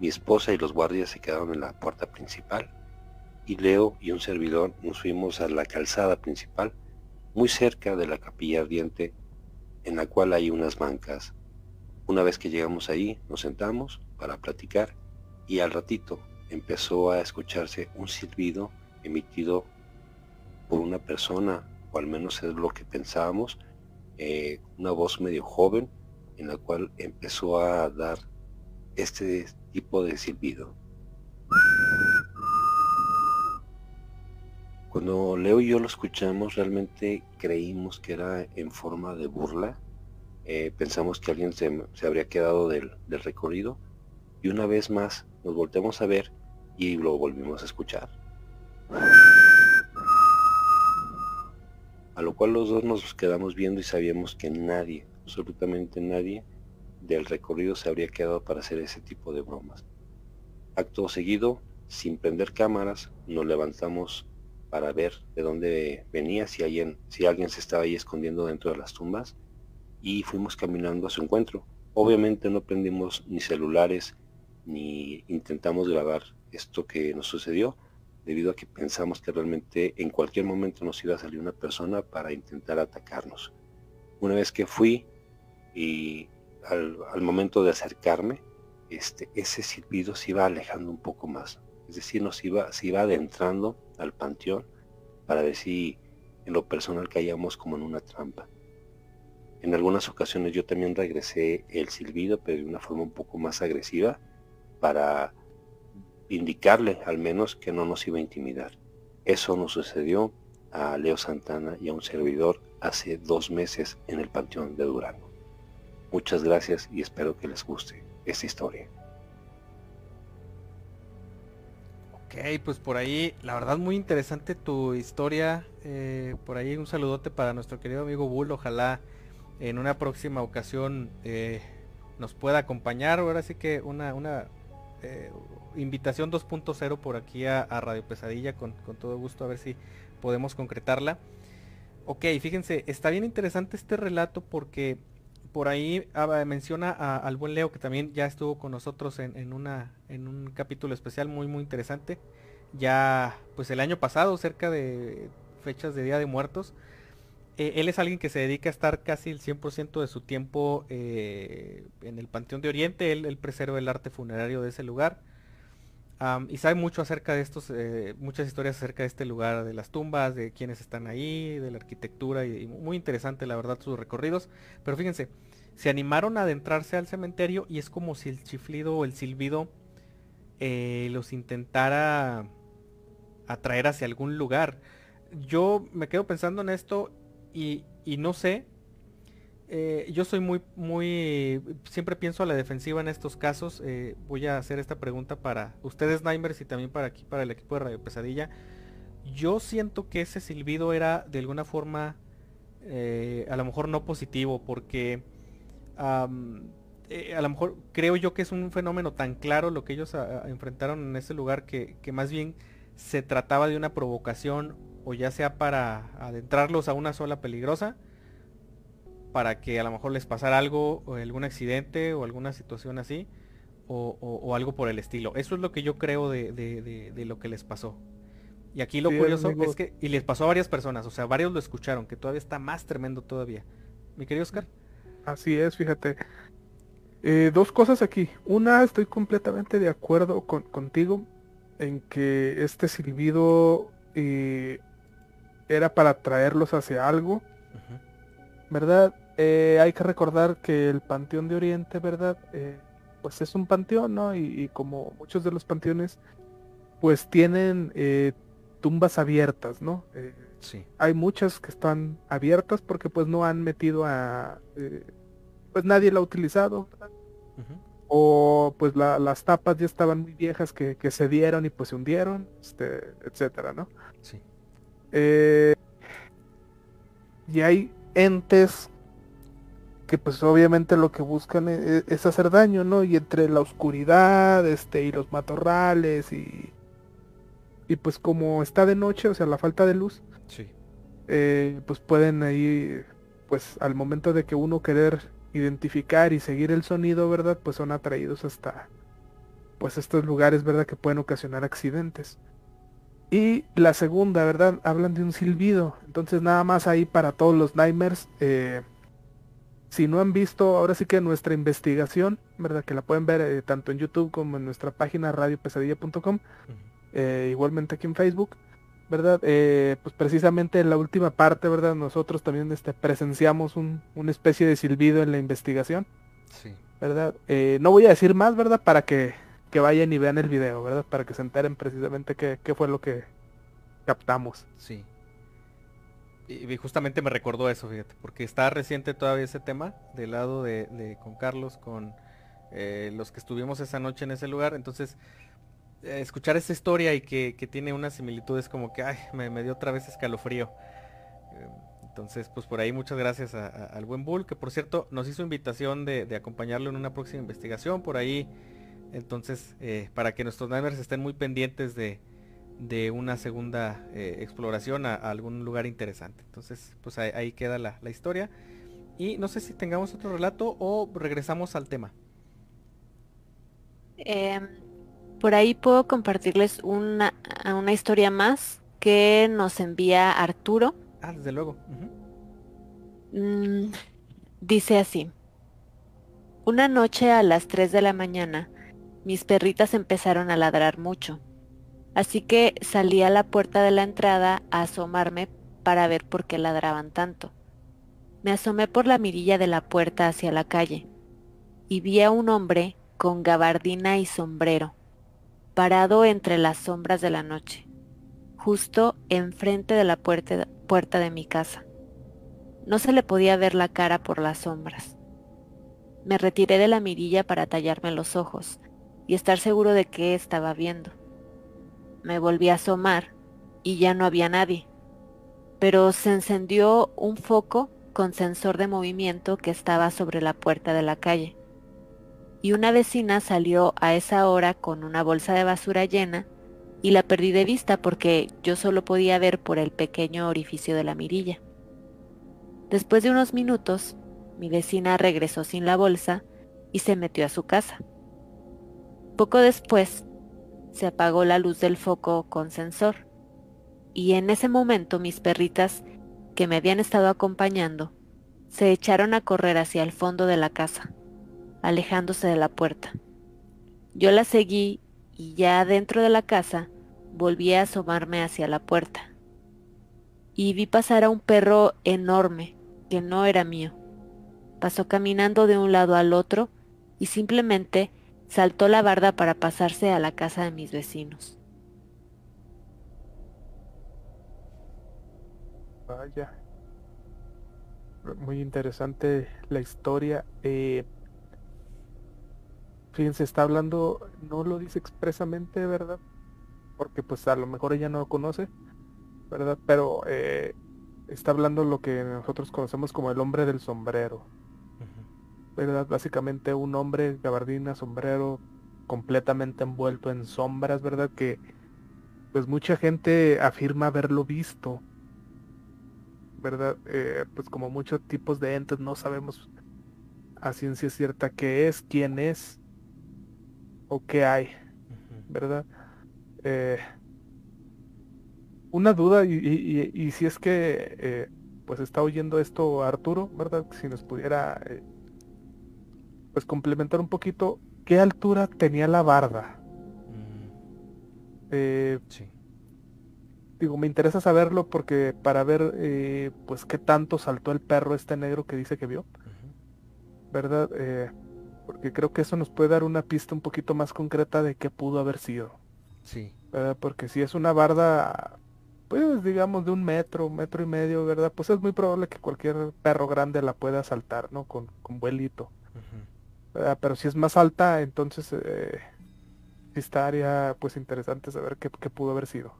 Mi esposa y los guardias se quedaron en la puerta principal y Leo y un servidor nos fuimos a la calzada principal, muy cerca de la capilla ardiente, en la cual hay unas bancas. Una vez que llegamos ahí, nos sentamos para platicar y al ratito empezó a escucharse un silbido emitido por una persona, o al menos es lo que pensábamos, eh, una voz medio joven, en la cual empezó a dar este tipo de silbido. Cuando Leo y yo lo escuchamos, realmente creímos que era en forma de burla. Eh, pensamos que alguien se, habría quedado del, del, recorrido. Y una vez más nos volteamos a ver y lo volvimos a escuchar. A lo cual los dos nos quedamos viendo y sabíamos que nadie, absolutamente nadie, del recorrido se habría quedado para hacer ese tipo de bromas. Acto seguido, sin prender cámaras, nos levantamos para ver de dónde venía, si alguien, si alguien se estaba ahí escondiendo dentro de las tumbas, y fuimos caminando a su encuentro. Obviamente no prendimos ni celulares, ni intentamos grabar esto que nos sucedió, debido a que pensamos que realmente en cualquier momento nos iba a salir una persona para intentar atacarnos. Una vez que fui y al, momento de acercarme, este, ese silbido se iba alejando un poco más. Es decir, nos iba, se iba adentrando al panteón para ver si en lo personal caíamos como en una trampa. En algunas ocasiones yo también regresé el silbido, pero de una forma un poco más agresiva, para indicarle al menos que no nos iba a intimidar. Eso nos sucedió a Leo Santana y a un servidor hace dos meses en el Panteón de Durango. Muchas gracias y espero que les guste esta historia. Ok, pues por ahí, la verdad muy interesante tu historia. Eh, por ahí un saludote para nuestro querido amigo Bull. Ojalá en una próxima ocasión eh, nos pueda acompañar. Ahora sí que una, una eh, invitación 2.0 por aquí a, Radio Pesadilla con, todo gusto a ver si podemos concretarla. Ok, fíjense, está bien interesante este relato porque por ahí ah, menciona al buen Leo que también ya estuvo con nosotros en un capítulo especial muy muy interesante. Ya pues el año pasado, cerca de fechas de Día de Muertos. Eh, él es alguien que se dedica a estar casi el 100% de su tiempo eh, en el Panteón de Oriente. Él, él preserva el arte funerario de ese lugar y sabe mucho acerca de estos, eh, muchas historias acerca de este lugar, de las tumbas, de quienes están ahí, de la arquitectura y, muy interesante la verdad sus recorridos. Pero fíjense, se animaron a adentrarse al cementerio y es como si el chiflido o el silbido eh, los intentara atraer hacia algún lugar. Yo me quedo pensando en esto y, y no sé eh, yo soy muy, muy, siempre pienso a la defensiva en estos casos. Eh, voy a hacer esta pregunta para ustedes, Nimers, y también para aquí, para el equipo de Radio Pesadilla. Yo siento que ese silbido era de alguna forma, eh, a lo mejor no positivo, porque a lo mejor creo yo que es un fenómeno tan claro lo que ellos enfrentaron en ese lugar que, que más bien se trataba de una provocación o ya sea para adentrarlos a una sola peligrosa para que a lo mejor les pasara algo, o algún accidente o alguna situación así, o, algo por el estilo. Eso es lo que yo creo de, lo que les pasó. Y aquí lo curioso es que, y les pasó a varias personas, o sea, varios lo escucharon, que todavía está más tremendo todavía. Mi querido Oscar. Así es, fíjate. Eh, dos cosas aquí. Una, estoy completamente de acuerdo con, contigo en que este silbido eh, era para traerlos hacia algo, ¿verdad? Eh, hay que recordar que el Panteón de Oriente, ¿verdad? Eh, pues es un panteón, ¿no? Y, como muchos de los panteones, pues tienen eh, tumbas abiertas, ¿no? sí. Hay muchas que están abiertas porque pues no han metido a... pues nadie la ha utilizado, O pues las tapas ya estaban muy viejas que, se dieron y pues se hundieron, este, etcétera, ¿no? Sí. y hay entes que pues obviamente lo que buscan e-, e-, es, hacer daño, ¿no? Y entre la oscuridad, este, y los matorrales y y pues como está de noche, o sea, la falta de luz, sí. Eh, pues pueden ahí, pues al momento de que uno querer identificar y seguir el sonido, ¿verdad? Pues son atraídos hasta, pues estos lugares, ¿verdad? Que pueden ocasionar accidentes. Y la segunda, ¿verdad? Hablan de un silbido. Entonces nada más ahí para todos los Nightmares. Eh, si no han visto ahora sí que nuestra investigación, ¿verdad? Que la pueden ver eh, tanto en YouTube como en nuestra página radiopesadilla.com. Eh, igualmente aquí en Facebook. ¿Verdad? pues precisamente en la última parte, ¿verdad? Nosotros también este, presenciamos un, una especie de silbido en la investigación. Sí. ¿Verdad? no voy a decir más, ¿verdad? Para que que vayan y vean el video, ¿verdad? Para que se enteren precisamente qué, fue lo que captamos. Sí. Y, justamente me recordó eso, fíjate, porque está reciente todavía ese tema del lado de, con Carlos, con eh, los que estuvimos esa noche en ese lugar. Entonces, eh, escuchar esa historia y que, tiene unas similitudes como que, ay, me, dio otra vez escalofrío. Eh, entonces, pues por ahí muchas gracias al buen Bull, que por cierto nos hizo invitación de, acompañarlo en una próxima investigación. Por ahí entonces, para que nuestros Niners estén muy pendientes de, una segunda eh, exploración a, algún lugar interesante. Entonces, pues ahí, queda la, historia. Y no sé si tengamos otro relato o regresamos al tema. Em, por ahí puedo compartirles una, una historia más que nos envía Arturo. Ah, desde luego. Mm, dice así. Una noche a las 3 de la mañana, mis perritas empezaron a ladrar mucho. Así que salí a la puerta de la entrada a asomarme para ver por qué ladraban tanto. Me asomé por la mirilla de la puerta hacia la calle y vi a un hombre con gabardina y sombrero, parado entre las sombras de la noche, justo enfrente de la puerta, de mi casa. No se le podía ver la cara por las sombras. Me retiré de la mirilla para tallarme los ojos y estar seguro de qué estaba viendo. Me volví a asomar y ya no había nadie, pero se encendió un foco con sensor de movimiento que estaba sobre la puerta de la calle. Y una vecina salió a esa hora con una bolsa de basura llena y la perdí de vista porque yo solo podía ver por el pequeño orificio de la mirilla. Después de unos minutos, mi vecina regresó sin la bolsa y se metió a su casa. Poco después, se apagó la luz del foco con sensor y en ese momento mis perritas, que me habían estado acompañando, se echaron a correr hacia el fondo de la casa, alejándose de la puerta. Yo las seguí y ya dentro de la casa volví a asomarme hacia la puerta. Y vi pasar a un perro enorme que no era mío. Pasó caminando de un lado al otro y simplemente saltó la barda para pasarse a la casa de mis vecinos. Vaya. Muy interesante la historia. Eh, fíjense, está hablando, no lo dice expresamente, ¿verdad? Porque pues a lo mejor ella no lo conoce, ¿verdad? Pero eh, está hablando lo que nosotros conocemos como el hombre del sombrero. ¿Verdad? Básicamente un hombre, gabardina, sombrero, completamente envuelto en sombras, ¿verdad? Que pues mucha gente afirma haberlo visto, ¿verdad? Eh, pues como muchos tipos de entes no sabemos a ciencia cierta qué es, quién es o qué hay, ¿verdad? Eh, una duda y, si es que eh, pues está oyendo esto Arturo, ¿verdad? Si nos pudiera pues complementar un poquito, ¿qué altura tenía la barda? Mm. Eh, sí. Digo, me interesa saberlo porque para ver eh, pues qué tanto saltó el perro este negro que dice que vio. ¿Verdad? Eh, porque creo que eso nos puede dar una pista un poquito más concreta de qué pudo haber sido. Sí. Porque si es una barda, pues digamos de un metro, metro y medio, ¿verdad? Pues es muy probable que cualquier perro grande la pueda saltar, ¿no? Con, con vuelito. Pero si es más alta, entonces eh, estaría pues interesante saber qué, pudo haber sido.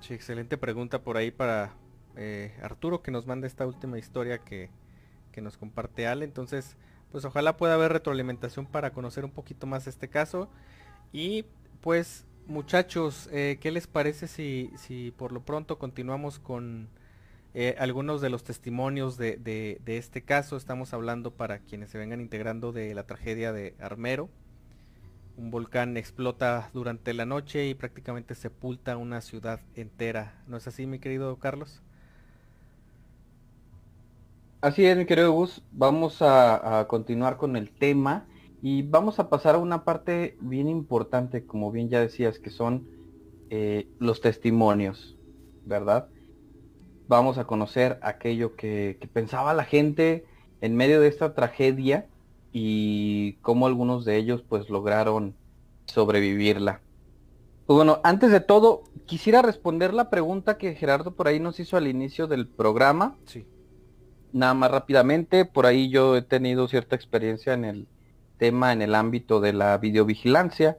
Sí, excelente pregunta por ahí para eh, Arturo que nos manda esta última historia que, nos comparte Ale. Entonces, pues ojalá pueda haber retroalimentación para conocer un poquito más este caso. Y pues muchachos, eh, ¿qué les parece si, si por lo pronto continuamos con eh, algunos de los testimonios de, este caso. Estamos hablando para quienes se vengan integrando de la tragedia de Armero. un volcán explota durante la noche y prácticamente sepulta una ciudad entera. ¿No es así, mi querido Carlos? Así es, mi querido Gus. Vamos a, continuar con el tema y vamos a pasar a una parte bien importante, como bien ya decías, que son eh, los testimonios, ¿verdad? Vamos a conocer aquello que, que pensaba la gente en medio de esta tragedia y cómo algunos de ellos pues lograron sobrevivirla. Pues bueno, antes de todo, quisiera responder la pregunta que Gerardo por ahí nos hizo al inicio del programa. Sí. Nada más rápidamente, por ahí yo he tenido cierta experiencia en el tema, en el ámbito de la videovigilancia,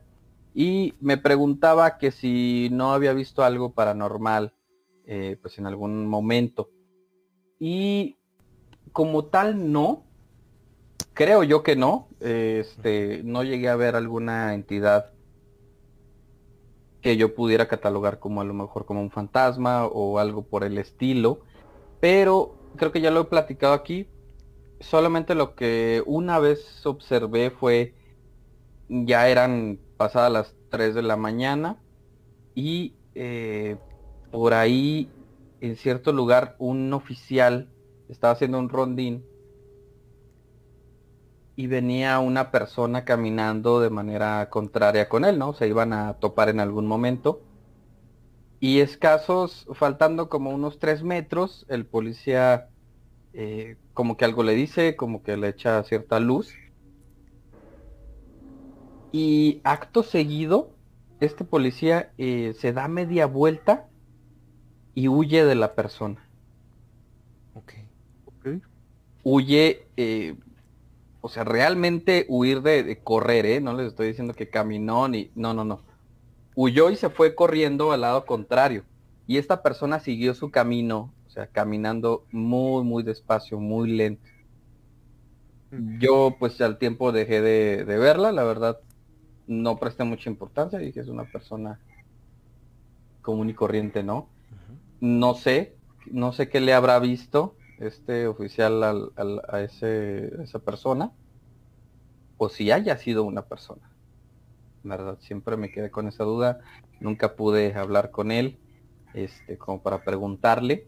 y me preguntaba que si no había visto algo paranormal, eh, pues en algún momento. Y como tal, no, Creo yo que no. Este, no llegué a ver alguna entidad que yo pudiera catalogar como a lo mejor como un fantasma o algo por el estilo. Pero creo que ya lo he platicado aquí. Solamente lo que una vez observé fue, ya eran pasadas las 3 de la mañana y eh, por ahí en cierto lugar un oficial estaba haciendo un rondín y venía una persona caminando de manera contraria con él, ¿no? Se iban a topar en algún momento. Y escasos, faltando como unos tres metros, el policía eh, como que algo le dice, como que le echa cierta luz. Y acto seguido, este policía eh, se da media vuelta y huye de la persona. Ok. Huye eh, o sea, realmente huir de, correr, ¿eh? No les estoy diciendo que caminó ni... No, no, no. Huyó y se fue corriendo al lado contrario. Y esta persona siguió su camino, o sea, caminando muy, muy despacio, muy lento. Yo pues al tiempo dejé de, verla, la verdad no presté mucha importancia, dije es una persona común y corriente, ¿no? No sé, no sé qué le habrá visto, este oficial a ese, esa persona o si haya sido una persona. ¿Verdad? Siempre me quedé con esa duda. Nunca pude hablar con él este, como para preguntarle.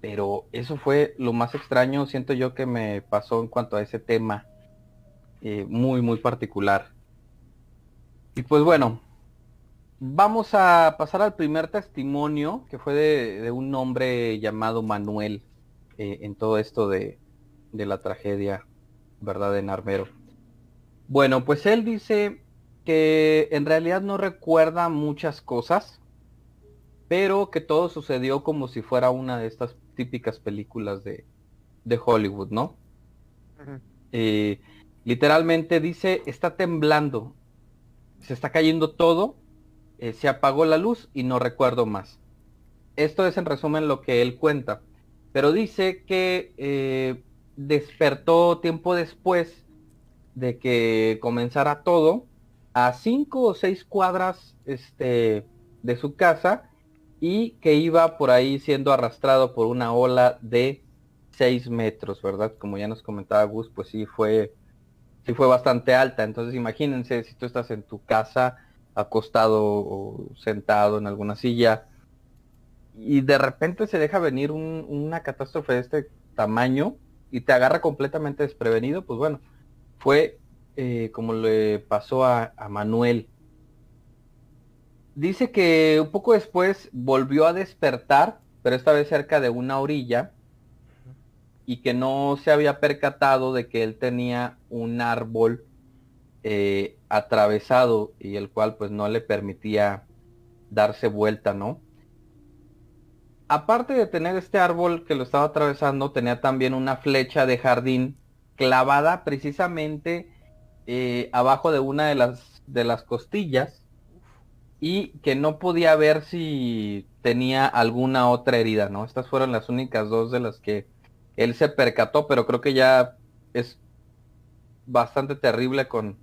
Pero eso fue lo más extraño, siento yo que me pasó en cuanto a ese tema eh, muy, muy particular. Y pues bueno, vamos a pasar al primer testimonio, que fue de un hombre llamado Manuel. Eh, en todo esto de, la tragedia, ¿verdad? En Armero. Bueno, pues él dice que en realidad no recuerda muchas cosas, pero que todo sucedió como si fuera una de estas típicas películas de, Hollywood, ¿no? Eh, literalmente dice, está temblando, se está cayendo todo, eh, se apagó la luz y no recuerdo más. Esto es en resumen lo que él cuenta pero dice que eh, despertó tiempo después de que comenzara todo a cinco o seis cuadras este, de su casa y que iba por ahí siendo arrastrado por una ola de seis metros, ¿verdad? Como ya nos comentaba Gus, pues sí fue, sí fue bastante alta. Entonces imagínense si tú estás en tu casa acostado o sentado en alguna silla y de repente se deja venir una catástrofe de este tamaño y te agarra completamente desprevenido, pues bueno, fue eh, como le pasó a, Manuel. Dice que un poco después volvió a despertar, pero esta vez cerca de una orilla, y que no se había percatado de que él tenía un árbol eh, atravesado y el cual pues no le permitía darse vuelta, ¿no? aparte de tener este árbol que lo estaba atravesando, tenía también una flecha de jardín clavada precisamente eh, abajo de una de las, de las costillas y que no podía ver si tenía alguna otra herida, ¿no? Estas fueron las únicas dos de las que él se percató, pero creo que ya es bastante terrible con,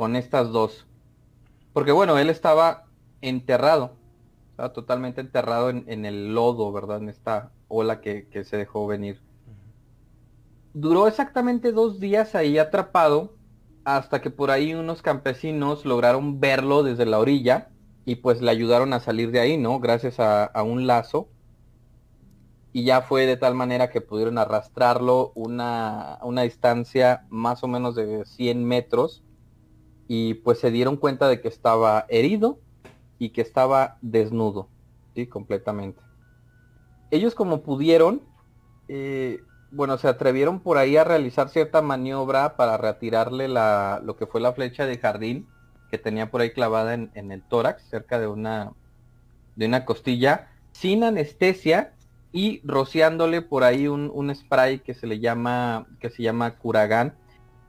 con estas dos. Porque bueno, él estaba enterrado totalmente enterrado en, el lodo, ¿verdad? En esta ola que, se dejó venir. Duró exactamente dos días ahí atrapado hasta que por ahí unos campesinos lograron verlo desde la orilla y pues le ayudaron a salir de ahí, ¿no? Gracias a, a un lazo. Y ya fue de tal manera que pudieron arrastrarlo una, una distancia más o menos de 100 metros y pues se dieron cuenta de que estaba herido y que estaba desnudo, ¿sí? Completamente. Ellos como pudieron, eh, bueno, se atrevieron por ahí a realizar cierta maniobra para retirarle la, lo que fue la flecha de jardín que tenía por ahí clavada en, el tórax, cerca de una, de una costilla, sin anestesia y rociándole por ahí un, un spray que se le llama, que se llama Curagán,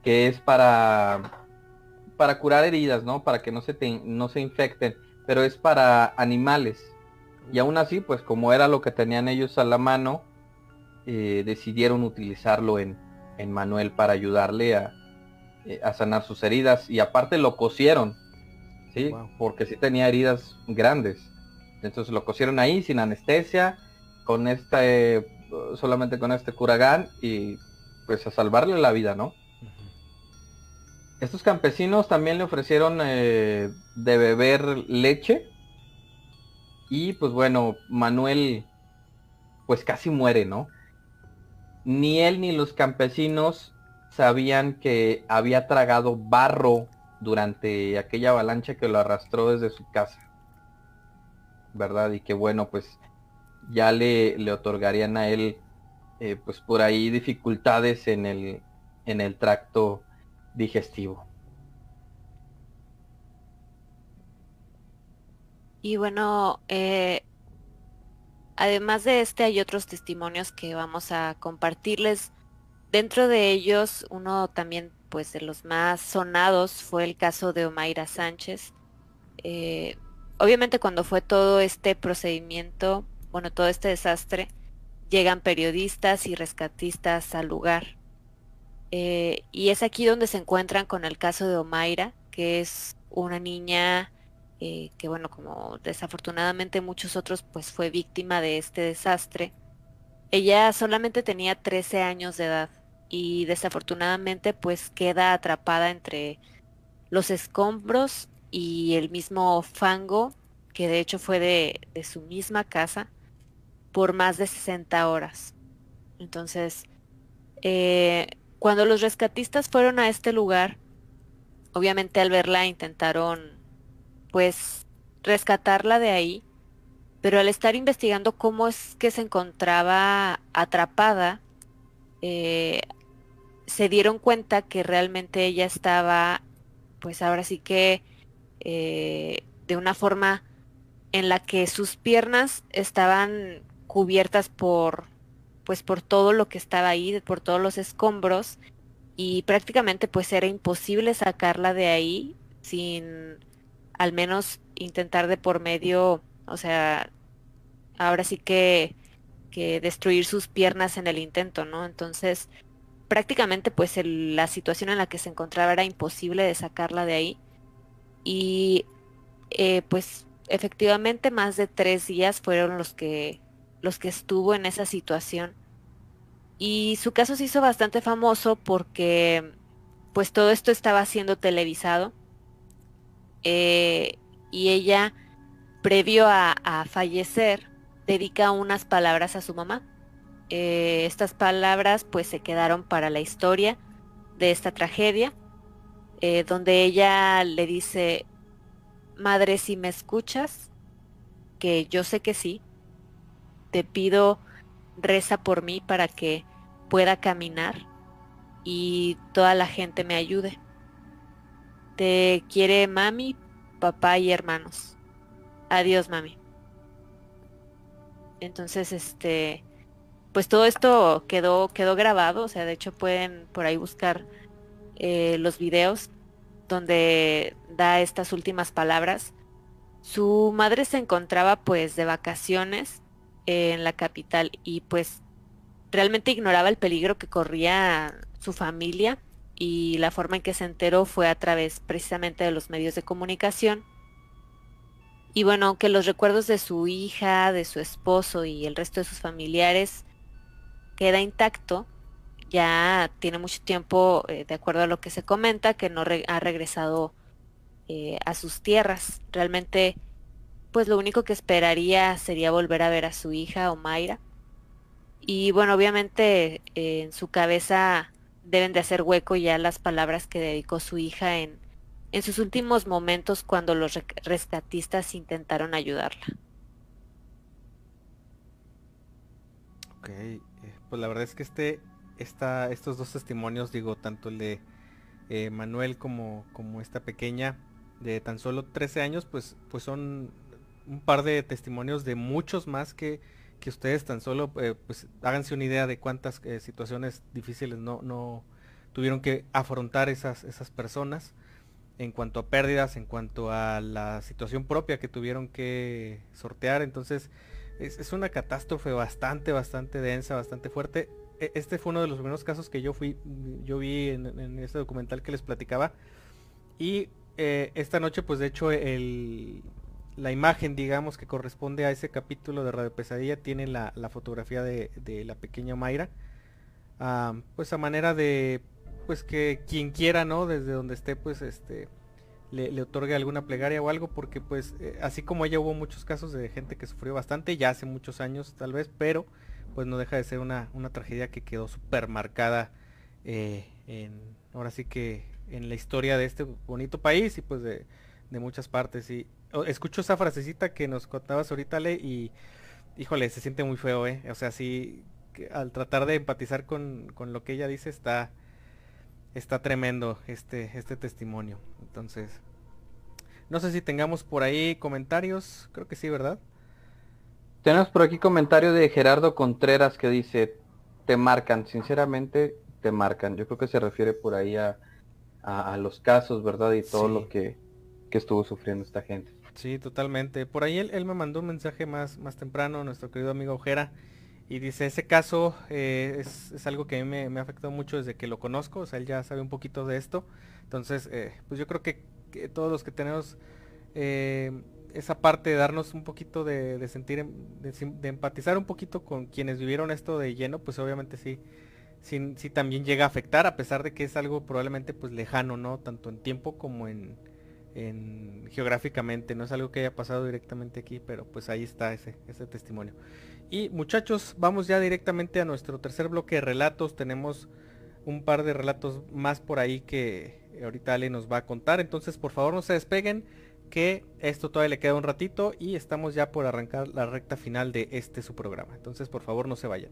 que es para, para curar heridas, ¿no? Para que no se, te, no se infecten, pero es para animales. Y aún así, pues como era lo que tenían ellos a la mano, eh, decidieron utilizarlo en, en, Manuel para ayudarle a, eh, a, sanar sus heridas. Y aparte lo cosieron, ¿sí? Wow. Porque sí tenía heridas grandes. Entonces lo cosieron ahí sin anestesia, con este, solamente con este curagán y pues a salvarle la vida, ¿no? Estos campesinos también le ofrecieron eh, de beber leche. Y pues bueno, Manuel pues casi muere, ¿no? Ni él ni los campesinos sabían que había tragado barro durante aquella avalancha que lo arrastró desde su casa. ¿Verdad? Y que bueno, pues ya le, le otorgarían a él eh, pues por ahí dificultades en el, en el tracto digestivo. Y bueno, eh, además de este hay otros testimonios que vamos a compartirles. Dentro de ellos, uno también pues de los más sonados fue el caso de Omaira Sánchez. Eh, obviamente cuando fue todo este procedimiento, bueno, todo este desastre, llegan periodistas y rescatistas al lugar. Eh, y es aquí donde se encuentran con el caso de Omaira, que es una niña eh, que, bueno, como desafortunadamente muchos otros, pues fue víctima de este desastre. Ella solamente tenía 13 años de edad y desafortunadamente pues queda atrapada entre los escombros y el mismo fango, que de hecho fue de, de su misma casa, por más de 60 horas. Entonces, eh, cuando los rescatistas fueron a este lugar, obviamente al verla intentaron pues rescatarla de ahí, pero al estar investigando cómo es que se encontraba atrapada, eh, se dieron cuenta que realmente ella estaba, pues ahora sí que eh, de una forma en la que sus piernas estaban cubiertas por pues por todo lo que estaba ahí, por todos los escombros y prácticamente pues era imposible sacarla de ahí sin al menos intentar de por medio, o sea, ahora sí que, que destruir sus piernas en el intento, ¿no? Entonces, prácticamente pues la situación en la que se encontraba era imposible de sacarla de ahí y eh, pues efectivamente más de tres días fueron los que los que estuvo en esa situación y su caso se hizo bastante famoso porque pues todo esto estaba siendo televisado eh, y ella, previo a, fallecer, dedica unas palabras a su mamá. Eh, estas palabras pues se quedaron para la historia de esta tragedia, eh, donde ella le dice, madre, si me escuchas, que yo sé que sí, te pido reza por mí para que pueda caminar y toda la gente me ayude. Te quiere mami, papá y hermanos. Adiós, mami. Entonces, este, pues todo esto quedó, quedó grabado, o sea, de hecho pueden por ahí buscar eh, los videos donde da estas últimas palabras. Su madre se encontraba pues de vacaciones en la capital y pues realmente ignoraba el peligro que corría su familia y la forma en que se enteró fue a través precisamente de los medios de comunicación. Y bueno, aunque los recuerdos de su hija, de su esposo y el resto de sus familiares queda intacto, ya tiene mucho tiempo, eh, de acuerdo a lo que se comenta, que no ha regresado eh, a sus tierras. Realmente, pues lo único que esperaría sería volver a ver a su hija, Omaira. Y bueno, obviamente en su cabeza deben de hacer hueco ya las palabras que dedicó su hija en, en sus últimos momentos cuando los rescatistas intentaron ayudarla. Ok, eh, pues la verdad es que este, esta, estos dos testimonios, digo, tanto el de eh, Manuel como, como esta pequeña de tan solo 13 años, pues, pues son un par de testimonios de muchos más que, que ustedes tan solo, eh, pues háganse una idea de cuántas situaciones difíciles no, no tuvieron que afrontar esas, esas personas en cuanto a pérdidas, en cuanto a la situación propia que tuvieron que sortear. Entonces es, una catástrofe bastante, bastante densa, bastante fuerte. E, este fue uno de los primeros casos que yo fui, yo vi en, este documental que les platicaba. Y eh, esta noche, pues de hecho, el, la imagen, digamos, que corresponde a ese capítulo de Radio Pesadilla tiene la, fotografía de, la pequeña Mayra. Pues a manera de pues que quien quiera, ¿no? Desde donde esté, pues este le, otorgue alguna plegaria o algo, porque pues eh, así como ella hubo muchos casos de gente que sufrió bastante, ya hace muchos años tal vez, pero pues no deja de ser una, una tragedia que quedó súper marcada eh, en, ahora sí que en la historia de este bonito país y pues de, muchas partes. Y escucho esa frasecita que nos contabas ahorita, Le, y híjole, se siente muy feo, ¿eh? O sea, sí, al tratar de empatizar con, con lo que ella dice está está tremendo este, este testimonio. Entonces, no sé si tengamos por ahí comentarios, creo que sí, ¿verdad? Tenemos por aquí comentario de Gerardo Contreras que dice, te marcan, sinceramente te marcan. Yo creo que se refiere por ahí a, a, los casos, ¿verdad? Y todo lo que, que, estuvo sufriendo esta gente. Sí, totalmente. Por ahí él, me mandó un mensaje más, más temprano, nuestro querido amigo Ojera, y dice, ese caso eh, es, algo que a mí me, ha afectado mucho desde que lo conozco, o sea, él ya sabe un poquito de esto. Entonces, eh, pues yo creo que, todos los que tenemos eh, esa parte de darnos un poquito de, sentir, em, de, empatizar un poquito con quienes vivieron esto de lleno, pues obviamente sí, sí, sí, también llega a afectar, a pesar de que es algo probablemente pues lejano, ¿no? Tanto en tiempo como en, en geográficamente, no es algo que haya pasado directamente aquí, pero pues ahí está ese, ese testimonio. Y muchachos, vamos ya directamente a nuestro tercer bloque de relatos. Tenemos un par de relatos más por ahí que ahorita Ale nos va a contar. Entonces, por favor, no se despeguen, que esto todavía le queda un ratito y estamos ya por arrancar la recta final de este su programa. Entonces, por favor, no se vayan.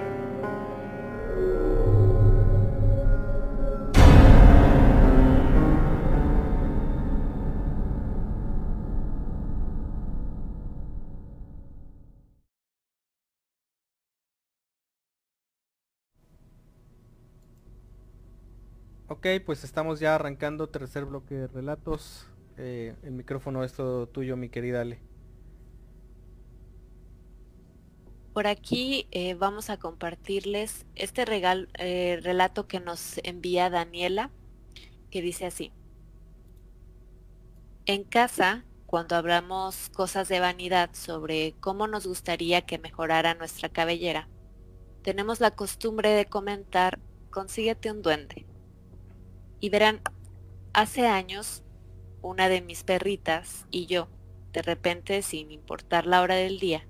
Ok, pues estamos ya arrancando tercer bloque de relatos. Eh, el micrófono es todo tuyo, mi querida Ale. Por aquí eh, vamos a compartirles este eh, relato que nos envía Daniela, que dice así. En casa, cuando hablamos cosas de vanidad sobre cómo nos gustaría que mejorara nuestra cabellera, tenemos la costumbre de comentar, consíguete un duende. Y verán, hace años, una de mis perritas y yo, de repente, sin importar la hora del día,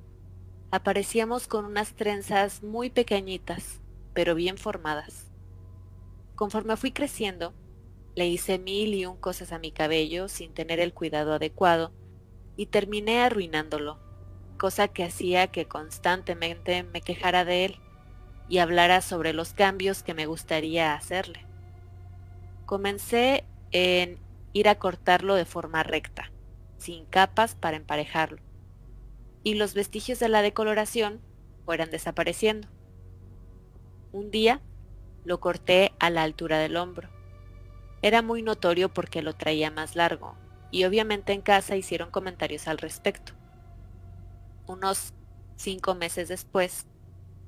aparecíamos con unas trenzas muy pequeñitas, pero bien formadas. Conforme fui creciendo, le hice mil y un cosas a mi cabello sin tener el cuidado adecuado y terminé arruinándolo, cosa que hacía que constantemente me quejara de él y hablara sobre los cambios que me gustaría hacerle. Comencé en ir a cortarlo de forma recta, sin capas para emparejarlo y los vestigios de la decoloración fueran desapareciendo. Un día lo corté a la altura del hombro. Era muy notorio porque lo traía más largo, y obviamente en casa hicieron comentarios al respecto. Unos cinco meses después,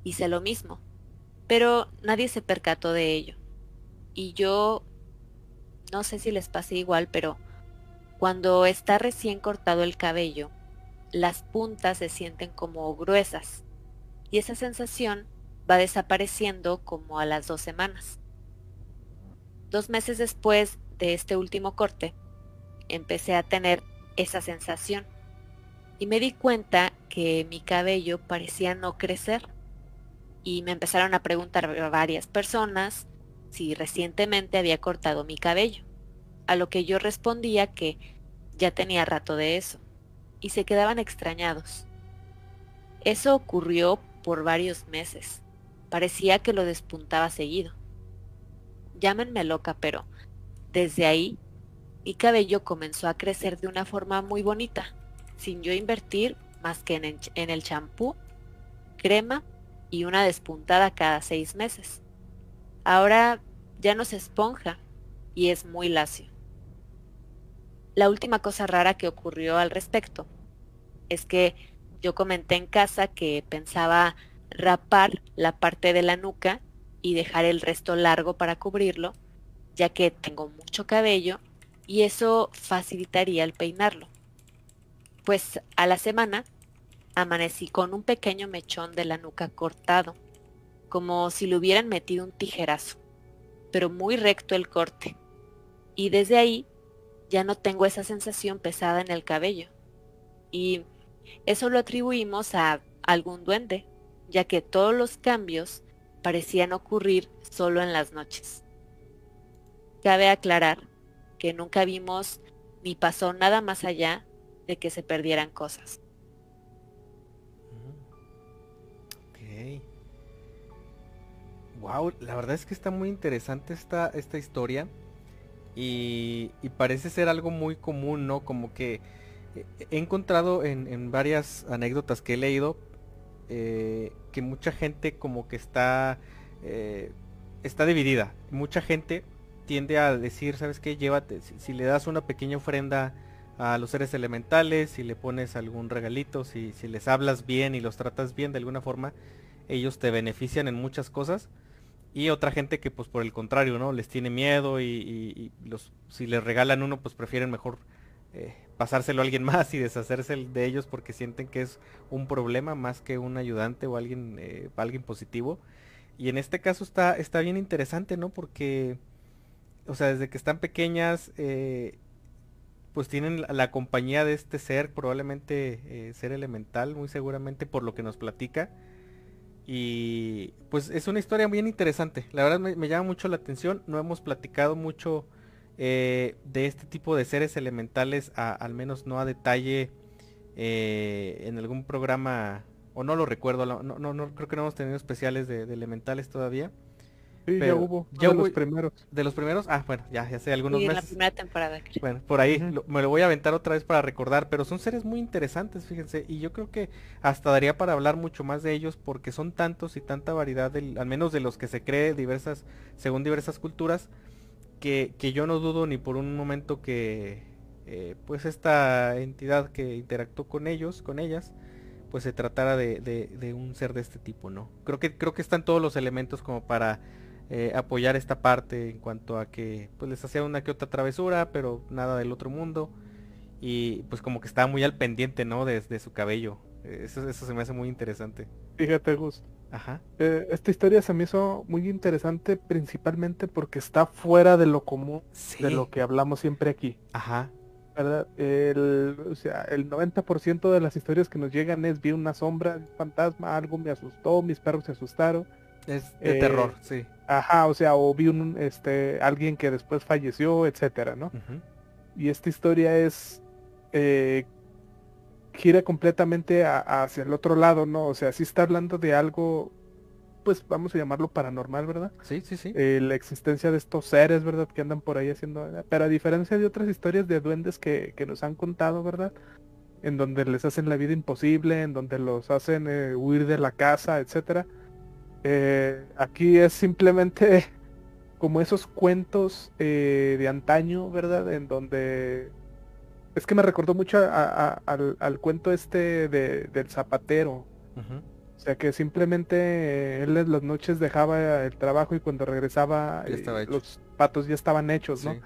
hice lo mismo, pero nadie se percató de ello. Y yo, no sé si les pase igual, pero cuando está recién cortado el cabello, las puntas se sienten como gruesas y esa sensación va desapareciendo como a las dos semanas. Dos meses después de este último corte, empecé a tener esa sensación y me di cuenta que mi cabello parecía no crecer y me empezaron a preguntar varias personas si recientemente había cortado mi cabello, a lo que yo respondía que ya tenía rato de eso, y se quedaban extrañados. Eso ocurrió por varios meses. Parecía que lo despuntaba seguido. Llámenme loca, pero desde ahí mi cabello comenzó a crecer de una forma muy bonita, sin yo invertir más que en, el champú, crema y una despuntada cada seis meses. Ahora ya no se esponja y es muy lacio. La última cosa rara que ocurrió al respecto es que yo comenté en casa que pensaba rapar la parte de la nuca y dejar el resto largo para cubrirlo, ya que tengo mucho cabello y eso facilitaría el peinarlo. Pues a la semana amanecí con un pequeño mechón de la nuca cortado, como si le hubieran metido un tijerazo, pero muy recto el corte. Y desde ahí ya no tengo esa sensación pesada en el cabello. Y eso lo atribuimos a algún duende, ya que todos los cambios parecían ocurrir solo en las noches. Cabe aclarar que nunca vimos ni pasó nada más allá de que se perdieran cosas. Wow, la verdad es que está muy interesante esta, esta historia. Y, parece ser algo muy común, ¿no? Como que he encontrado en, varias anécdotas que he leído eh, que mucha gente como que está eh, está dividida. Mucha gente tiende a decir, ¿sabes qué? Llévate, si, le das una pequeña ofrenda a los seres elementales, si le pones algún regalito, si, si les hablas bien y los tratas bien de alguna forma, ellos te benefician en muchas cosas y otra gente que pues por el contrario, ¿no? Les tiene miedo y, los, si les regalan uno pues prefieren mejor eh, pasárselo a alguien [laughs] más y deshacerse de ellos porque sienten que es un problema más que un ayudante o alguien, eh, alguien positivo. Y en este caso está, está bien interesante, ¿no? Porque, o sea, desde que están pequeñas, eh, pues tienen la, compañía de este ser, probablemente ser elemental, muy seguramente por lo que nos platica y pues es una historia bien interesante. La verdad me, llama mucho la atención. No hemos platicado mucho eh, de este tipo de seres elementales, al menos no a detalle eh, en algún programa, o no lo recuerdo, no, no, creo que no hemos tenido especiales de elementales todavía. Sí, ya hubo. Ya de los primeros. De los primeros, ah, bueno, ya, ya sé, algunos sí, en la primera temporada. Bueno, por ahí me lo voy a aventar otra vez para recordar, pero son seres muy interesantes, fíjense, y yo creo que hasta daría para hablar mucho más de ellos porque son tantos y tanta variedad, del, al menos de los que se cree diversas, según diversas culturas, que, que yo no dudo ni por un momento que, eh, pues esta entidad que interactuó con ellos, con ellas, pues se tratara de, de, de un ser de este tipo, ¿no? Creo que, creo que están todos los elementos como para eh, apoyar esta parte en cuanto a que pues les hacía una que otra travesura, pero nada del otro mundo. Y pues como que estaba muy al pendiente, ¿no? Desde su cabello. Eso, eso se me hace muy interesante. Fíjate, Gus. Ajá. Eh, esta historia se me hizo muy interesante principalmente porque está fuera de lo común de lo que hablamos siempre aquí. Ajá. ¿Verdad? El, o sea, el 90% de las historias que nos llegan es vi una sombra, un fantasma, algo me asustó, mis perros se asustaron. Es de terror, eh, sí. Ajá, o sea, o vi un, este, alguien que después falleció, etcétera, ¿no? Y esta historia es, eh, gira completamente hacia el otro lado, ¿no? O sea, sí está hablando de algo, pues vamos a llamarlo paranormal, ¿verdad? Sí, sí, sí. Eh, la existencia de estos seres, ¿verdad? Que andan por ahí haciendo, pero a diferencia de otras historias de duendes que, que nos han contado, ¿verdad? En donde les hacen la vida imposible, en donde los hacen huir de la casa, etcétera eh, aquí es simplemente [laughs] como esos cuentos eh, de antaño, ¿verdad? En donde... Es que me recordó mucho al, cuento este de, del zapatero. sea que simplemente eh, él en las noches dejaba el trabajo y cuando regresaba eh, los patos ya estaban hechos, ¿no? Sí.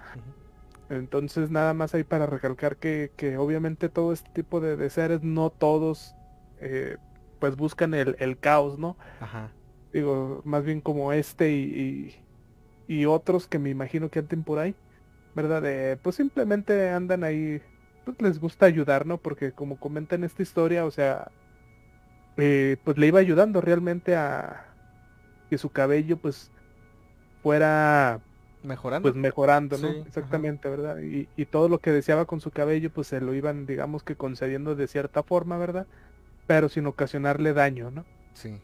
Entonces nada más ahí para recalcar que, que obviamente todo este tipo de, de seres, no todos, eh, pues buscan el, el caos, ¿no? Ajá. Digo, más bien como este y, y, y otros que me imagino que anden por ahí, ¿verdad? Eh, pues simplemente andan ahí, pues les gusta ayudar, ¿no? Porque como comenta en esta historia, o sea, eh, pues le iba ayudando realmente a que su cabello pues fuera Mejorando. pues mejorando, ¿no? Sí, ajá. Exactamente, ¿verdad? Y, y todo lo que deseaba con su cabello, pues se lo iban, digamos que concediendo de cierta forma, ¿verdad? Pero sin ocasionarle daño, ¿no? Sí.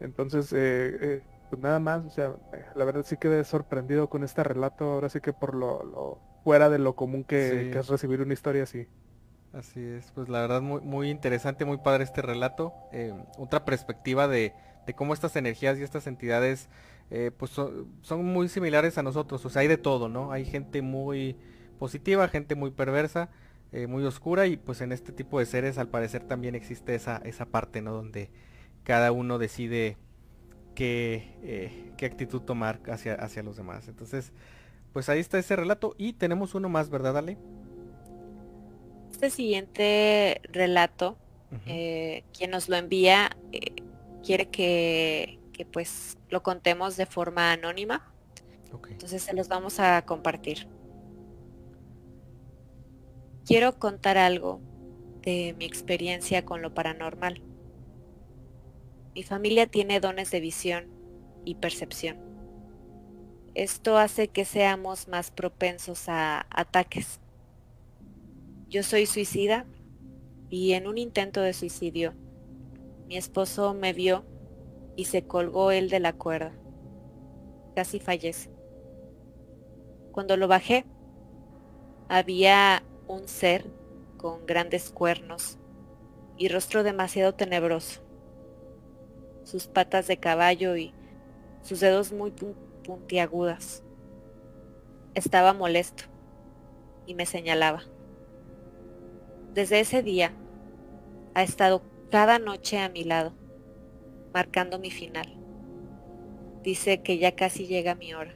Entonces, eh, eh, pues nada más, o sea, la verdad sí quedé sorprendido con este relato, ahora sí que por lo, lo fuera de lo común que, Sí. que es recibir una historia así. Así es, pues la verdad muy, muy interesante, muy padre este relato. eh, otra perspectiva de, de cómo estas energías y estas entidades eh, pues son, son muy similares a nosotros. O sea, hay de todo, ¿no? Hay gente muy positiva, gente muy perversa, eh, muy oscura y pues en este tipo de seres al parecer también existe esa, esa parte, ¿no? Donde cada uno decide qué, eh, qué actitud tomar hacia, hacia los demás. Entonces, pues ahí está ese relato y tenemos uno más, ¿verdad, Ale? Este siguiente relato, eh, quien nos lo envía eh, quiere que, que pues lo contemos de forma anónima, entonces se los vamos a compartir. Quiero contar algo de mi experiencia con lo paranormal. Mi familia tiene dones de visión y percepción. Esto hace que seamos más propensos a ataques. Yo soy suicida y en un intento de suicidio, mi esposo me vio y se colgó él de la cuerda. Casi fallece. Cuando lo bajé, había un ser con grandes cuernos y rostro demasiado tenebroso. Sus patas de caballo y sus dedos muy pun- puntiagudas. Estaba molesto y me señalaba. Desde ese día ha estado cada noche a mi lado, marcando mi final. Dice que ya casi llega mi hora.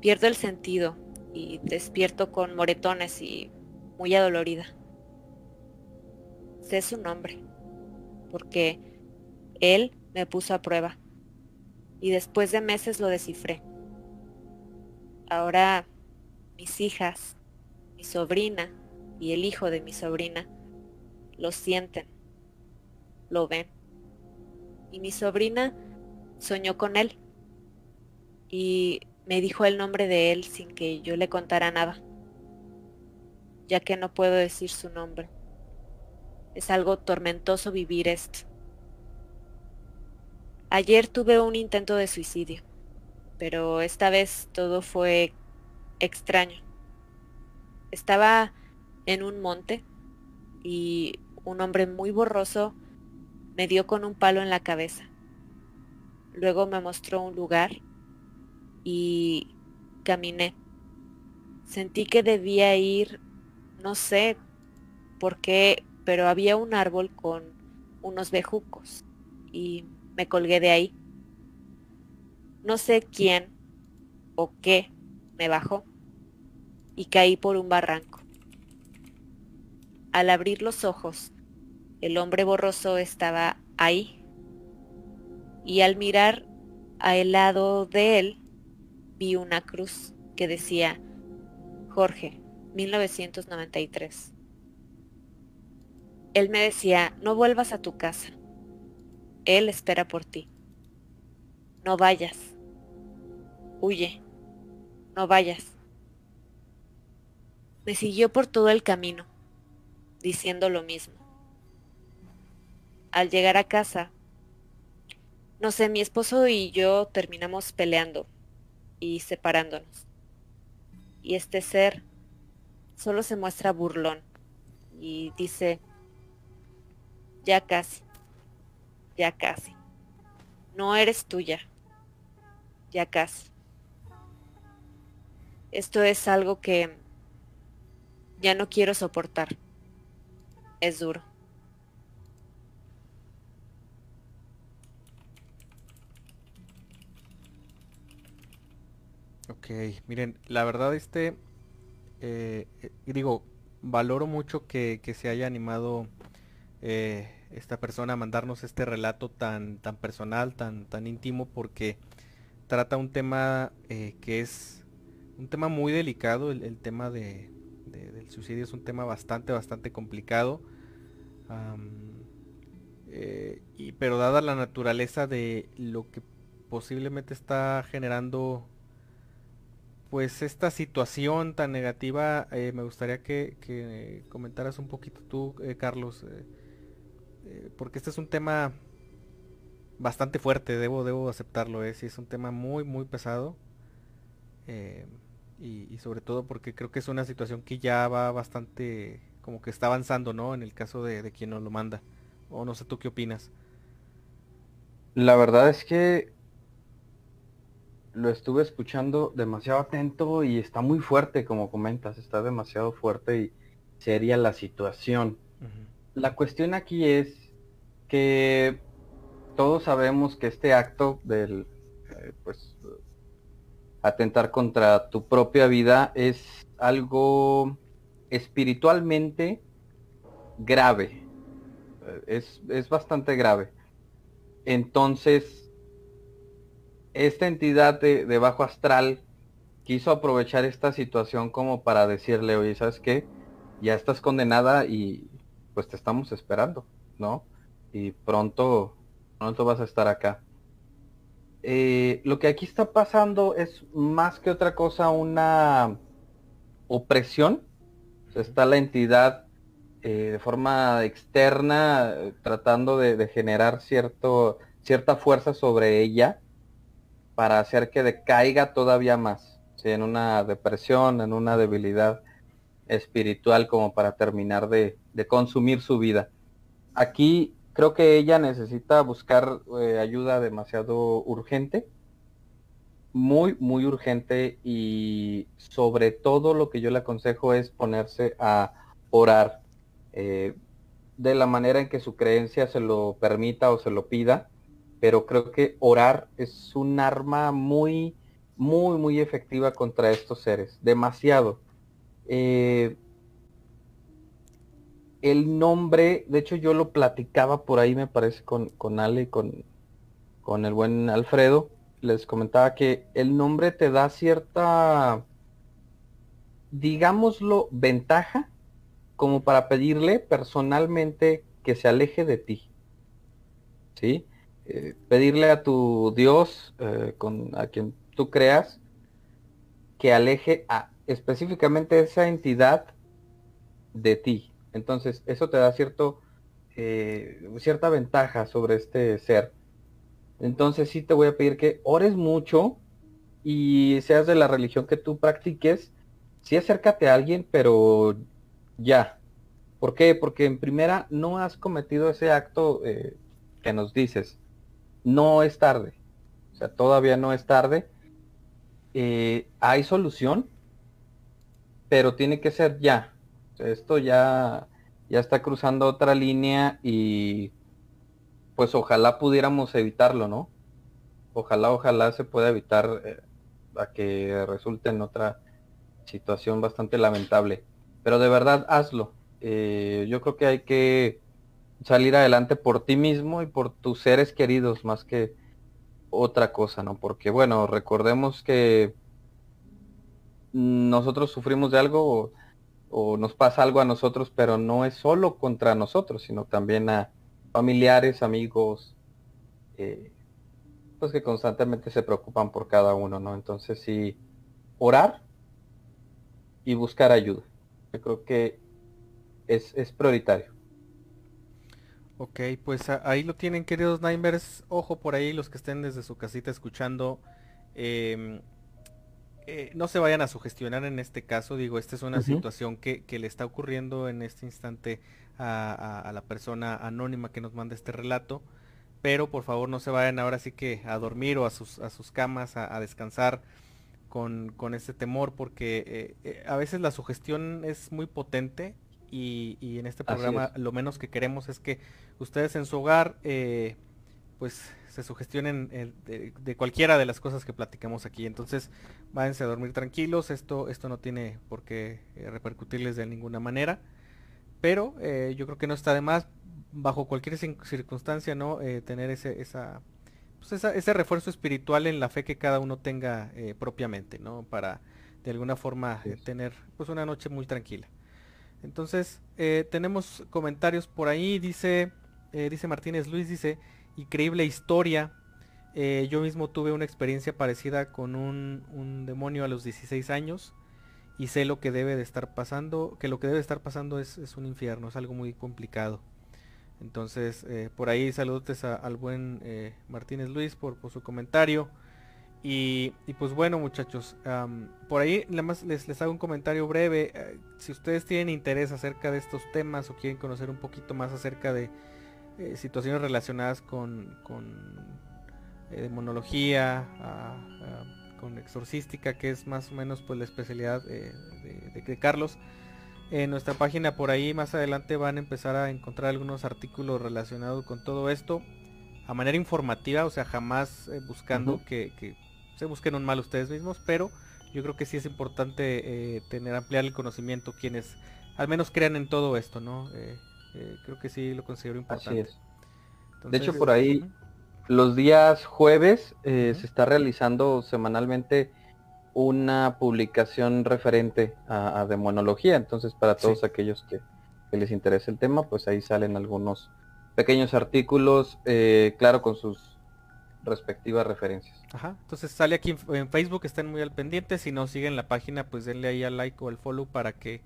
Pierdo el sentido y despierto con moretones y muy adolorida. Sé su nombre, porque él me puso a prueba y después de meses lo descifré. Ahora mis hijas, mi sobrina y el hijo de mi sobrina lo sienten, lo ven. Y mi sobrina soñó con él y me dijo el nombre de él sin que yo le contara nada, ya que no puedo decir su nombre. Es algo tormentoso vivir esto. Ayer tuve un intento de suicidio, pero esta vez todo fue extraño. Estaba en un monte y un hombre muy borroso me dio con un palo en la cabeza. Luego me mostró un lugar y caminé. Sentí que debía ir, no sé por qué, pero había un árbol con unos bejucos y me colgué de ahí. No sé quién o qué me bajó y caí por un barranco. Al abrir los ojos, el hombre borroso estaba ahí y al mirar a el lado de él vi una cruz que decía Jorge, 1993. Él me decía, no vuelvas a tu casa. Él espera por ti. No vayas. Huye. No vayas. Me siguió por todo el camino, diciendo lo mismo. Al llegar a casa, no sé, mi esposo y yo terminamos peleando y separándonos. Y este ser solo se muestra burlón y dice, ya casi, ya casi. No eres tuya. Ya casi. Esto es algo que ya no quiero soportar. Es duro. Ok, miren, la verdad este, eh, eh digo, valoro mucho que, que se haya animado eh, esta persona a mandarnos este relato tan, tan personal, tan, tan íntimo, porque trata un tema que es un tema muy delicado, el, tema de, del suicidio es un tema bastante, bastante complicado. y, pero dada la naturaleza de lo que posiblemente está generando pues esta situación tan negativa, eh, me gustaría que, comentaras un poquito tú, eh, Carlos, eh, porque este es un tema bastante fuerte, debo, debo aceptarlo, eh, sí, es un tema muy, muy pesado. Y, sobre todo porque creo que es una situación que ya va bastante, como que está avanzando, ¿no? En el caso de, de quien nos lo manda. O no sé tú qué opinas. La verdad es que lo estuve escuchando demasiado atento y está muy fuerte, como comentas, está demasiado fuerte y seria la situación. La cuestión aquí es que todos sabemos que este acto del, eh, pues, atentar contra tu propia vida es algo espiritualmente grave. Eh, es, es bastante grave. Entonces, esta entidad de, bajo astral quiso aprovechar esta situación como para decirle, oye, ¿sabes qué? Ya estás condenada y pues te estamos esperando, ¿no? Y pronto, pronto vas a estar acá. Eh, lo que aquí está pasando es más que otra cosa una opresión. está la entidad eh, de forma externa tratando de, de, generar cierto, cierta fuerza sobre ella para hacer que decaiga todavía más, en una depresión, en una debilidad espiritual como para terminar de, consumir su vida. Aquí creo que ella necesita buscar eh, ayuda demasiado urgente, muy, muy urgente y sobre todo lo que yo le aconsejo es ponerse a orar eh, de la manera en que su creencia se lo permita o se lo pida pero creo que orar es un arma muy, muy, muy efectiva contra estos seres, demasiado. Eh, el nombre, de hecho yo lo platicaba por ahí, me parece, con, con Ale, con, con el buen Alfredo, les comentaba que el nombre te da cierta, digámoslo, ventaja como para pedirle personalmente que se aleje de ti. ¿Sí? Eh, pedirle a tu Dios, eh, con, a quien tú creas, que aleje a específicamente esa entidad de ti. Entonces, eso te da cierto, eh, cierta ventaja sobre este ser. Entonces, sí te voy a pedir que ores mucho y seas de la religión que tú practiques, sí acércate a alguien, pero ya. ¿Por qué? Porque en primera no has cometido ese acto que nos dices no es tarde. O sea, todavía no es tarde. Eh, hay solución, pero tiene que ser ya. Esto ya, ya está cruzando otra línea y pues ojalá pudiéramos evitarlo, ¿no? Ojalá, ojalá se pueda evitar eh, a que resulte en otra situación bastante lamentable. Pero de verdad, hazlo. Eh, yo creo que hay que salir adelante por ti mismo y por tus seres queridos más que otra cosa, ¿no? Porque bueno, recordemos que nosotros sufrimos de algo o, nos pasa algo a nosotros, pero no es solo contra nosotros, sino también a familiares, amigos, eh, pues que constantemente se preocupan por cada uno, ¿no? Entonces sí, orar y buscar ayuda. Yo creo que es, es prioritario. Ok, pues ahí lo tienen queridos Nightmares. Ojo por ahí los que estén desde su casita escuchando. Em, eh, no se vayan a sugestionar en este caso. Digo, esta es una situación que, le está ocurriendo en este instante a, la persona anónima que nos manda este relato. Pero por favor no se vayan ahora sí que a dormir o a sus, a sus camas a, descansar con, con, este temor porque eh, eh, a veces la sugestión es muy potente y, en este programa lo menos que queremos es que ustedes en su hogar eh, pues se sugestionen eh, de, cualquiera de las cosas que platicamos aquí. Entonces, váyanse a dormir tranquilos, esto, esto no tiene por qué eh, repercutirles de ninguna manera. Pero eh, yo creo que no está de más, bajo cualquier circunstancia, ¿no? tener ese, esa, pues ese refuerzo espiritual en la fe que cada uno tenga propiamente, ¿no? Para de alguna forma tener pues una noche muy tranquila. Entonces, tenemos comentarios por ahí, dice, dice Martínez Luis, dice, increíble historia. Eh, yo mismo tuve una experiencia parecida con un, demonio a los 16 años y sé lo que debe de estar pasando, que lo que debe estar pasando es, un infierno, es algo muy complicado. Entonces, eh, por ahí saludos al buen eh, Martínez Luis por, su comentario. Y, pues bueno muchachos, por ahí nada más les, les hago un comentario breve. si ustedes tienen interés acerca de estos temas o quieren conocer un poquito más acerca de, eh, situaciones relacionadas con, con eh, demonología, con exorcística, que es más o menos pues la especialidad eh, de, Carlos. En nuestra página por ahí más adelante van a empezar a encontrar algunos artículos relacionados con todo esto a manera informativa, o sea, jamás buscando que, se busquen un mal ustedes mismos, pero yo creo que sí es importante tener ampliar el conocimiento quienes al menos crean en todo esto, ¿no? Eh, creo que sí lo considero importante. de hecho, por ahí, los días jueves eh, se está realizando semanalmente una publicación referente a, demonología. Entonces, para todos aquellos que, les interese el tema, pues ahí salen algunos pequeños artículos, eh, claro, con sus respectivas referencias. Ajá, entonces sale aquí en, Facebook, estén muy al pendiente, si no siguen la página, pues denle ahí al like o al follow para que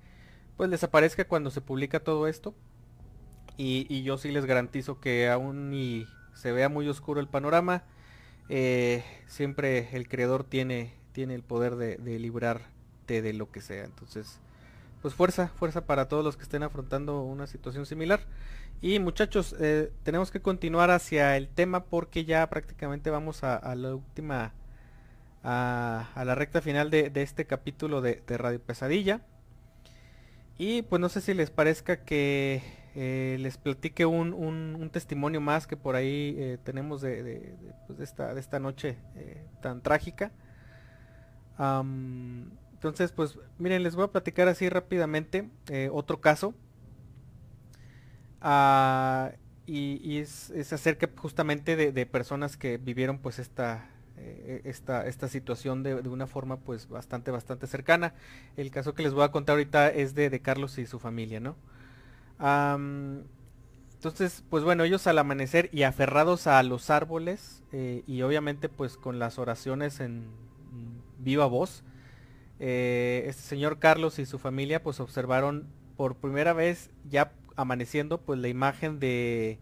pues les aparezca cuando se publica todo esto. Y, yo sí les garantizo que aún y se vea muy oscuro el panorama, eh, siempre el creador tiene, tiene el poder de, librarte de lo que sea. Entonces, pues fuerza, fuerza para todos los que estén afrontando una situación similar. Y muchachos, eh, tenemos que continuar hacia el tema porque ya prácticamente vamos a, la última, a, la recta final de, este capítulo de, de Radio Pesadilla. Y pues no sé si les parezca que eh, les platique un, testimonio más que por ahí eh, tenemos de, pues, esta, de, esta, noche eh, tan trágica. entonces, pues miren, les voy a platicar así rápidamente otro caso. Ah, y, es, acerca justamente de, personas que vivieron pues esta, esta, esta situación de, una forma pues bastante, bastante cercana. El caso que les voy a contar ahorita es de, de Carlos y su familia, ¿no? Entonces, pues bueno, ellos al amanecer y aferrados a los árboles eh, y obviamente pues con las oraciones en viva voz, eh, este señor Carlos y su familia pues observaron por primera vez ya amaneciendo pues la imagen de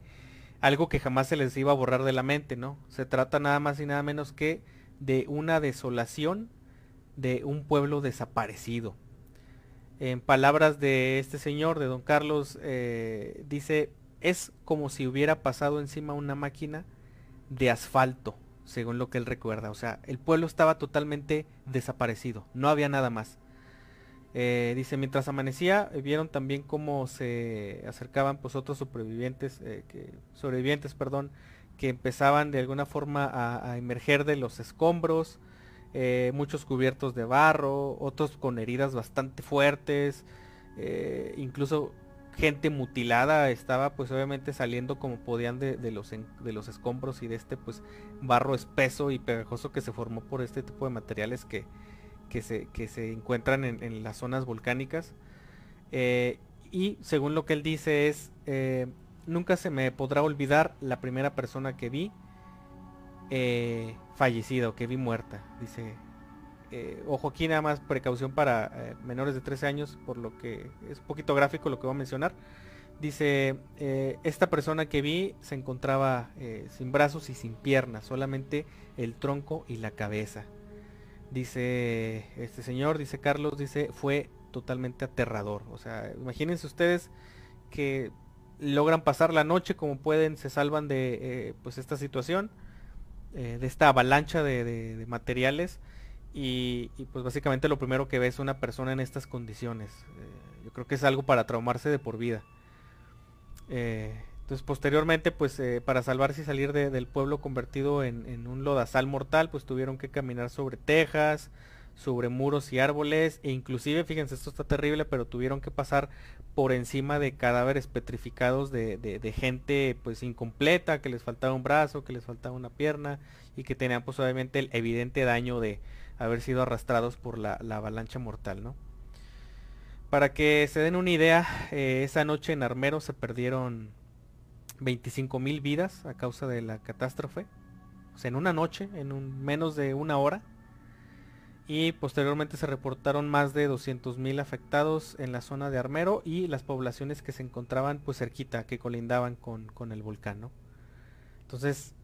algo que jamás se les iba a borrar de la mente, ¿no? Se trata nada más y nada menos que de una desolación de un pueblo desaparecido. En palabras de este señor, de don Carlos, eh, dice, es como si hubiera pasado encima una máquina de asfalto, según lo que él recuerda. O sea, el pueblo estaba totalmente desaparecido, no había nada más. Eh, dice, mientras amanecía, vieron también cómo se acercaban pues otros supervivientes, eh, que, sobrevivientes, perdón, que empezaban de alguna forma a, a emerger de los escombros, eh, muchos cubiertos de barro, otros con heridas bastante fuertes, eh, incluso gente mutilada estaba pues obviamente saliendo como podían de, los, de los escombros y de este pues barro espeso y pegajoso que se formó por este tipo de materiales que, que, se, que se encuentran en, las zonas volcánicas. Eh, y según lo que él dice es, nunca se me podrá olvidar la primera persona que vi eh, fallecido, que vi muerta. Dice, eh, ojo aquí nada más precaución para eh, menores de 13 años, por lo que es un poquito gráfico lo que voy a mencionar. Dice, esta persona que vi se encontraba sin brazos y sin piernas, solamente el tronco y la cabeza. Dice este señor, dice Carlos, dice, fue totalmente aterrador. O sea, imagínense ustedes que logran pasar la noche como pueden, se salvan de pues esta situación eh, de esta avalancha de, materiales y, pues básicamente lo primero que ve es una persona en estas condiciones. Eh, yo creo que es algo para traumarse de por vida. Eh, Entonces posteriormente, pues para salvarse y salir del pueblo convertido en, un lodazal mortal, pues tuvieron que caminar sobre tejas, sobre muros y árboles, e inclusive, fíjense, esto está terrible, pero tuvieron que pasar por encima de cadáveres petrificados de, gente pues incompleta, que les faltaba un brazo, que les faltaba una pierna, y que tenían pues obviamente el evidente daño de haber sido arrastrados por la, avalancha mortal, ¿no? Para que se den una idea, eh, esa noche en Armero se perdieron 25 mil vidas a causa de la catástrofe. O sea, en una noche, en un, menos de una hora. Y posteriormente se reportaron más de 200 mil afectados en la zona de Armero y las poblaciones que se encontraban pues cerquita, que colindaban con, con el volcán, Entonces,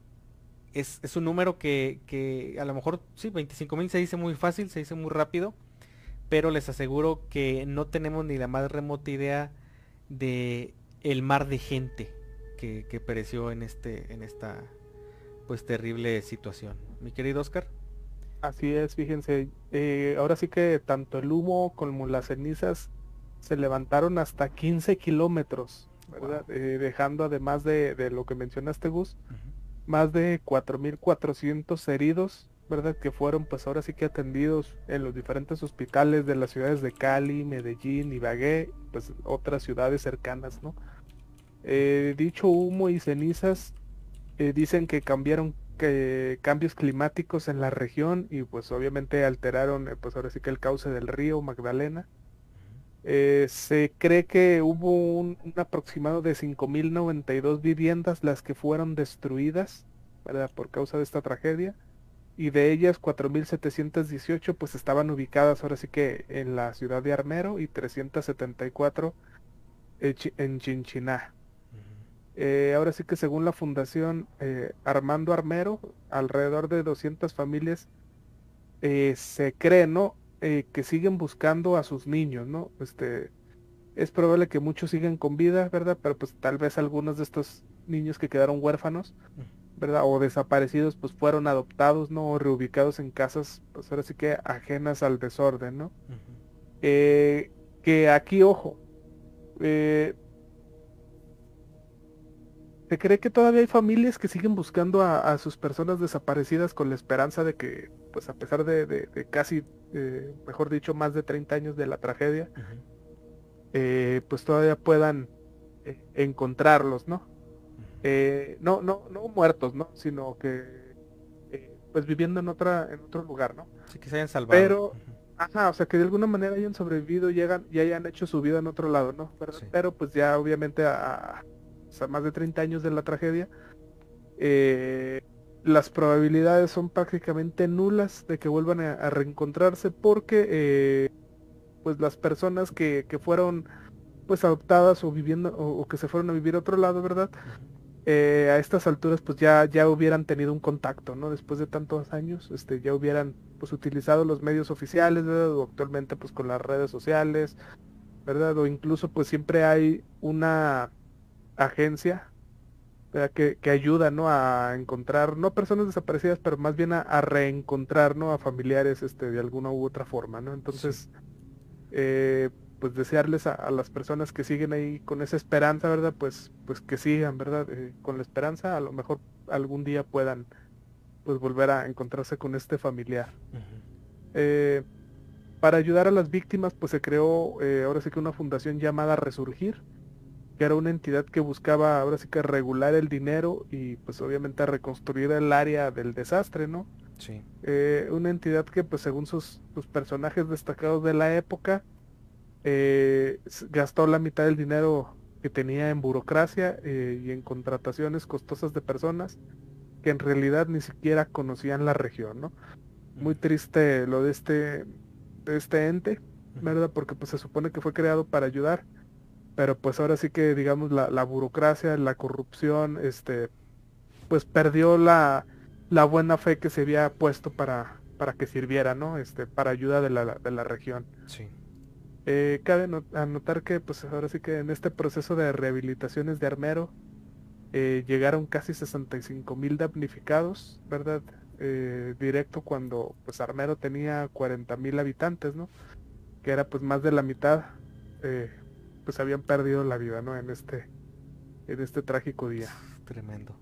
es, es, un número que, que a lo mejor, sí, 25 mil se dice muy fácil, se dice muy rápido, pero les aseguro que no tenemos ni la más remota idea de el mar de gente que, pereció en este en esta pues terrible situación. Mi querido Oscar. Así es, fíjense, eh, ahora sí que tanto el humo como las cenizas se levantaron hasta 15 kilómetros, ¿verdad? Eh, dejando además de, lo que mencionaste Gus, más de 4.400 heridos, ¿verdad? Que fueron pues ahora sí que atendidos en los diferentes hospitales de las ciudades de Cali, Medellín, Ibagué, pues otras ciudades cercanas, ¿no? Eh, dicho humo y cenizas eh, dicen que cambiaron que cambios climáticos en la región y pues obviamente alteraron eh, pues ahora sí que el cauce del río Magdalena. se cree que hubo un, aproximado de 5.092 viviendas las que fueron destruidas ¿verdad? por causa de esta tragedia y de ellas 4.718 pues estaban ubicadas ahora sí que en la ciudad de Armero y 374 en Chinchiná. Eh, ahora sí que según la fundación eh, Armando Armero, alrededor de 200 familias eh, se cree, ¿no? que siguen buscando a sus niños, ¿no? Este, es probable que muchos sigan con vida, ¿verdad? Pero pues tal vez algunos de estos niños que quedaron huérfanos, ¿verdad? O desaparecidos, pues fueron adoptados, ¿no? O reubicados en casas, pues ahora sí que ajenas al desorden, ¿no? que aquí, ojo, eh, se cree que todavía hay familias que siguen buscando a, sus personas desaparecidas con la esperanza de que, pues a pesar de, casi, eh, mejor dicho, más de 30 años de la tragedia, eh, pues todavía puedan eh, encontrarlos, ¿no? no, no, no muertos, ¿no? Sino que, pues viviendo en otra, en otro lugar, ¿no? Sí, que se hayan salvado. Pero, ajá, o sea, que de alguna manera hayan sobrevivido hayan, y hayan hecho su vida en otro lado, ¿no? Pero pues ya obviamente a más de 30 años de la tragedia, eh, las probabilidades son prácticamente nulas de que vuelvan a, reencontrarse porque eh, pues las personas que, fueron pues adoptadas o viviendo o, que se fueron a vivir a otro lado, ¿verdad? Eh, a estas alturas pues ya, ya hubieran tenido un contacto, ¿no? Después de tantos años, este, ya hubieran pues utilizado los medios oficiales. O actualmente pues con las redes sociales, ¿verdad? O incluso pues siempre hay una agencia que, que, ayuda ¿no? a encontrar, no personas desaparecidas, pero más bien a, reencontrar ¿no? a familiares este, de alguna u otra forma. ¿no? Entonces, eh, pues desearles a, las personas que siguen ahí con esa esperanza, ¿verdad? Pues, pues que sigan, ¿verdad? Eh, con la esperanza, a lo mejor algún día puedan pues volver a encontrarse con este familiar. Eh, para ayudar a las víctimas, pues se creó ahora sí que una fundación llamada Resurgir, que era una entidad que buscaba ahora sí que regular el dinero y pues obviamente reconstruir el área del desastre, ¿no? Sí. Eh, una entidad que pues según sus, personajes destacados de la época eh, gastó la mitad del dinero que tenía en burocracia eh, y en contrataciones costosas de personas que en realidad ni siquiera conocían la región, ¿no? Muy triste lo de este, de este ente, ¿verdad? Porque pues se supone que fue creado para ayudar pero pues ahora sí que digamos la, la burocracia, la corrupción, este, pues perdió la, la, buena fe que se había puesto para, para que sirviera, ¿no? Este, para ayuda de la, de la región. Sí. Eh, cabe anotar que pues ahora sí que en este proceso de rehabilitaciones de Armero eh, llegaron casi 65 mil damnificados, ¿verdad? Eh, directo cuando pues Armero tenía 40 mil habitantes, ¿no? Que era pues más de la mitad eh, pues habían perdido la vida, ¿no? En este, en este trágico día. Tremendo.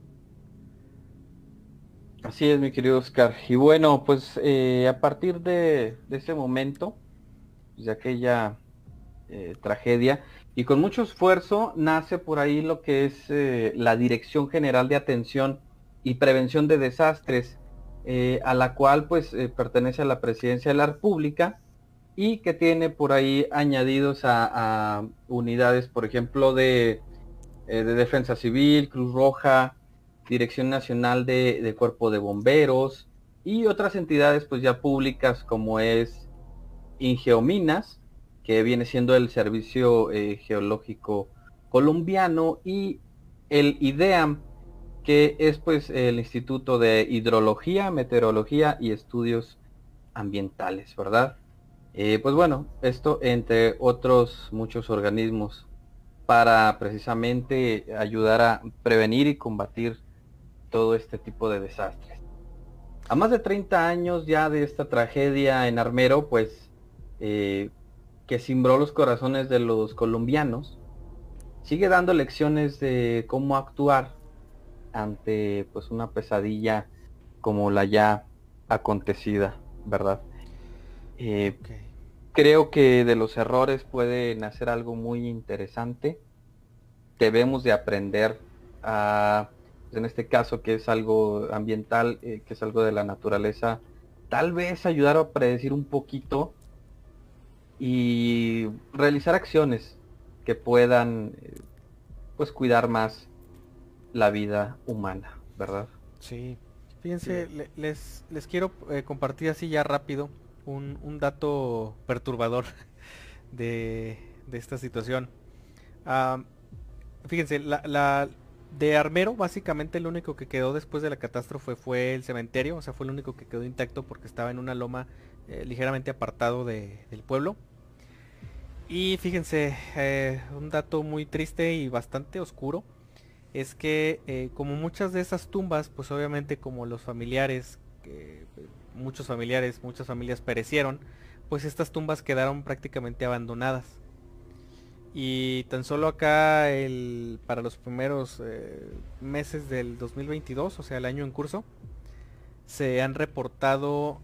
Así es, mi querido Oscar. Y bueno, pues eh, a partir de, ese momento, pues, de aquella eh, tragedia, y con mucho esfuerzo nace por ahí lo que es eh, la Dirección General de Atención y Prevención de Desastres, a la cual pues pertenece a la Presidencia de la República y que tiene por ahí añadidos a, unidades, por ejemplo, de, de Defensa Civil, Cruz Roja, Dirección Nacional de, Cuerpo de Bomberos y otras entidades pues ya públicas como es Ingeominas, que viene siendo el Servicio eh, Geológico Colombiano y el IDEAM, que es pues el Instituto de Hidrología, Meteorología y Estudios Ambientales, ¿verdad? Eh, pues bueno, esto entre otros muchos organismos para precisamente ayudar a prevenir y combatir todo este tipo de desastres. A más de 30 años ya de esta tragedia en Armero, pues eh, que cimbró los corazones de los colombianos, sigue dando lecciones de cómo actuar ante pues una pesadilla como la ya acontecida, ¿verdad? Eh, creo que de los errores puede nacer algo muy interesante. Debemos de aprender a en este caso que es algo ambiental, eh, que es algo de la naturaleza, tal vez ayudar a predecir un poquito y realizar acciones que puedan eh, pues cuidar más la vida humana, ¿verdad? Sí. Fíjense, les, les quiero eh, compartir así ya rápido un, dato perturbador [laughs] de, esta situación. Fíjense, de Armero, básicamente lo único que quedó después de la catástrofe fue el cementerio, o sea, fue el único que quedó intacto porque estaba en una loma eh, ligeramente apartado del pueblo. Y fíjense, eh, un dato muy triste y bastante oscuro es que eh, como muchas de esas tumbas, pues obviamente como los familiares, muchos familiares, muchas familias perecieron, pues estas tumbas quedaron prácticamente abandonadas. Y tan solo acá el, para los primeros eh, meses del 2022, o sea el año en curso, se han reportado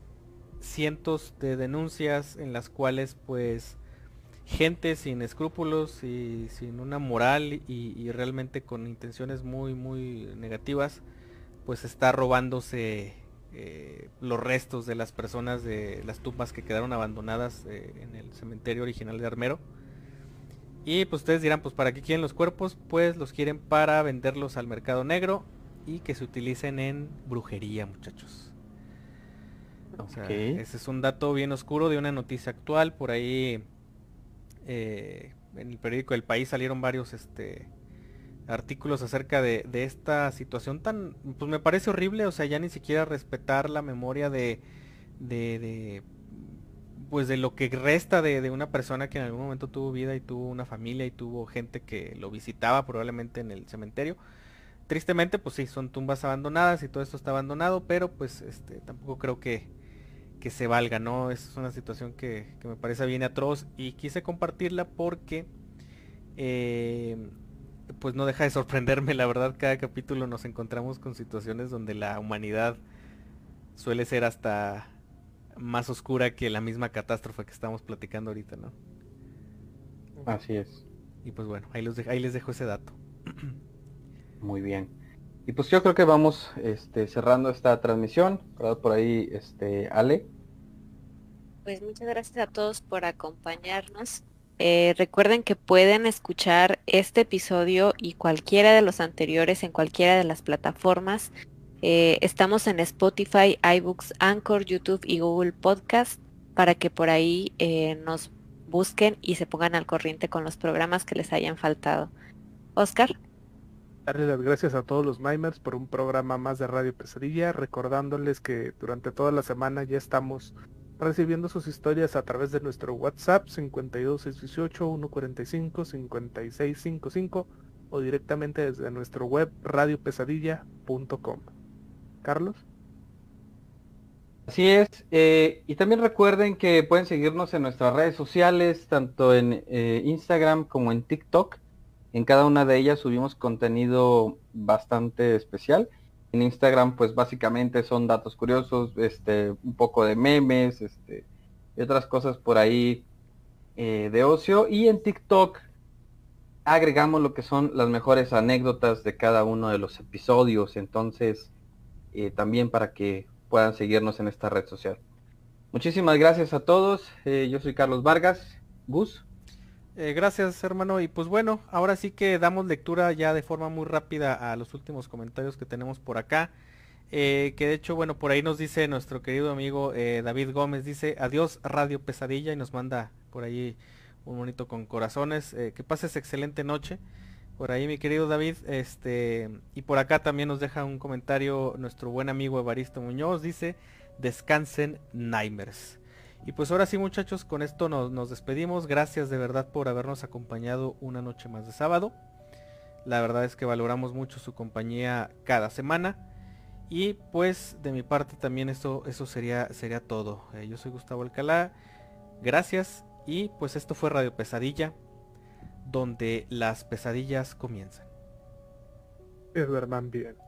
cientos de denuncias en las cuales pues gente sin escrúpulos y sin una moral y, realmente con intenciones muy muy negativas pues está robándose eh, los restos de las personas de las tumbas que quedaron abandonadas eh, en el cementerio original de Armero y pues ustedes dirán, pues ¿para qué quieren los cuerpos? Pues los quieren para venderlos al mercado negro y que se utilicen en brujería, muchachos. ese es un dato bien oscuro de una noticia actual. Por ahí eh, en el periódico El País salieron varios este, artículos acerca de, esta situación tan, pues me parece horrible, o sea, ya ni siquiera respetar la memoria de, de pues de lo que resta de, una persona que en algún momento tuvo vida y tuvo una familia y tuvo gente que lo visitaba probablemente en el cementerio. Tristemente, pues sí, son tumbas abandonadas y todo esto está abandonado, pero pues este tampoco creo que, que se valga, ¿no? Es una situación que, me parece bien atroz y quise compartirla porque eh, pues no deja de sorprenderme, la verdad, cada capítulo nos encontramos con situaciones donde la humanidad suele ser hasta más oscura que la misma catástrofe que estamos platicando ahorita, ¿no? Así es. Y pues bueno, ahí, los ahí les dejo ese dato. Muy bien. Y pues yo creo que vamos este, cerrando esta transmisión, Por ahí, este, Ale. Pues muchas gracias a todos por acompañarnos. Eh, recuerden que pueden escuchar este episodio y cualquiera de los anteriores en cualquiera de las plataformas eh, estamos en Spotify, iBooks, Anchor, YouTube y Google Podcast para que por ahí eh, nos busquen y se pongan al corriente con los programas que les hayan faltado. Oscar. Darles las gracias a todos los Mimers por un programa más de Radio Pesadilla, recordándoles que durante toda la semana ya estamos recibiendo sus historias a través de nuestro WhatsApp 52618 145 5655 o directamente desde nuestro web radiopesadilla.com. Carlos. Así es, eh, y también recuerden que pueden seguirnos en nuestras redes sociales, tanto en eh, Instagram como en TikTok. En cada una de ellas subimos contenido bastante especial. En Instagram pues básicamente son datos curiosos, este, un poco de memes, este, y otras cosas por ahí eh, de ocio. Y en TikTok agregamos lo que son las mejores anécdotas de cada uno de los episodios. Entonces, eh, también para que puedan seguirnos en esta red social. Muchísimas gracias a todos. Eh, yo soy Carlos Vargas. Gus. Eh, gracias hermano y pues bueno, ahora sí que damos lectura ya de forma muy rápida a los últimos comentarios que tenemos por acá. que de hecho, bueno, por ahí nos dice nuestro querido amigo David Gómez, dice adiós Radio Pesadilla y nos manda por ahí un bonito con corazones. que pases excelente noche. Por ahí mi querido David, este, y por acá también nos deja un comentario nuestro buen amigo Evaristo Muñoz, dice, descansen Nightmares. Y pues ahora sí muchachos, con esto nos, despedimos. Gracias de verdad por habernos acompañado una noche más de sábado. La verdad es que valoramos mucho su compañía cada semana. Y pues de mi parte también eso, eso sería, sería todo. Eh, yo soy Gustavo Alcalá. Gracias. Y pues esto fue Radio Pesadilla donde las pesadillas comienzan. Verdad bien.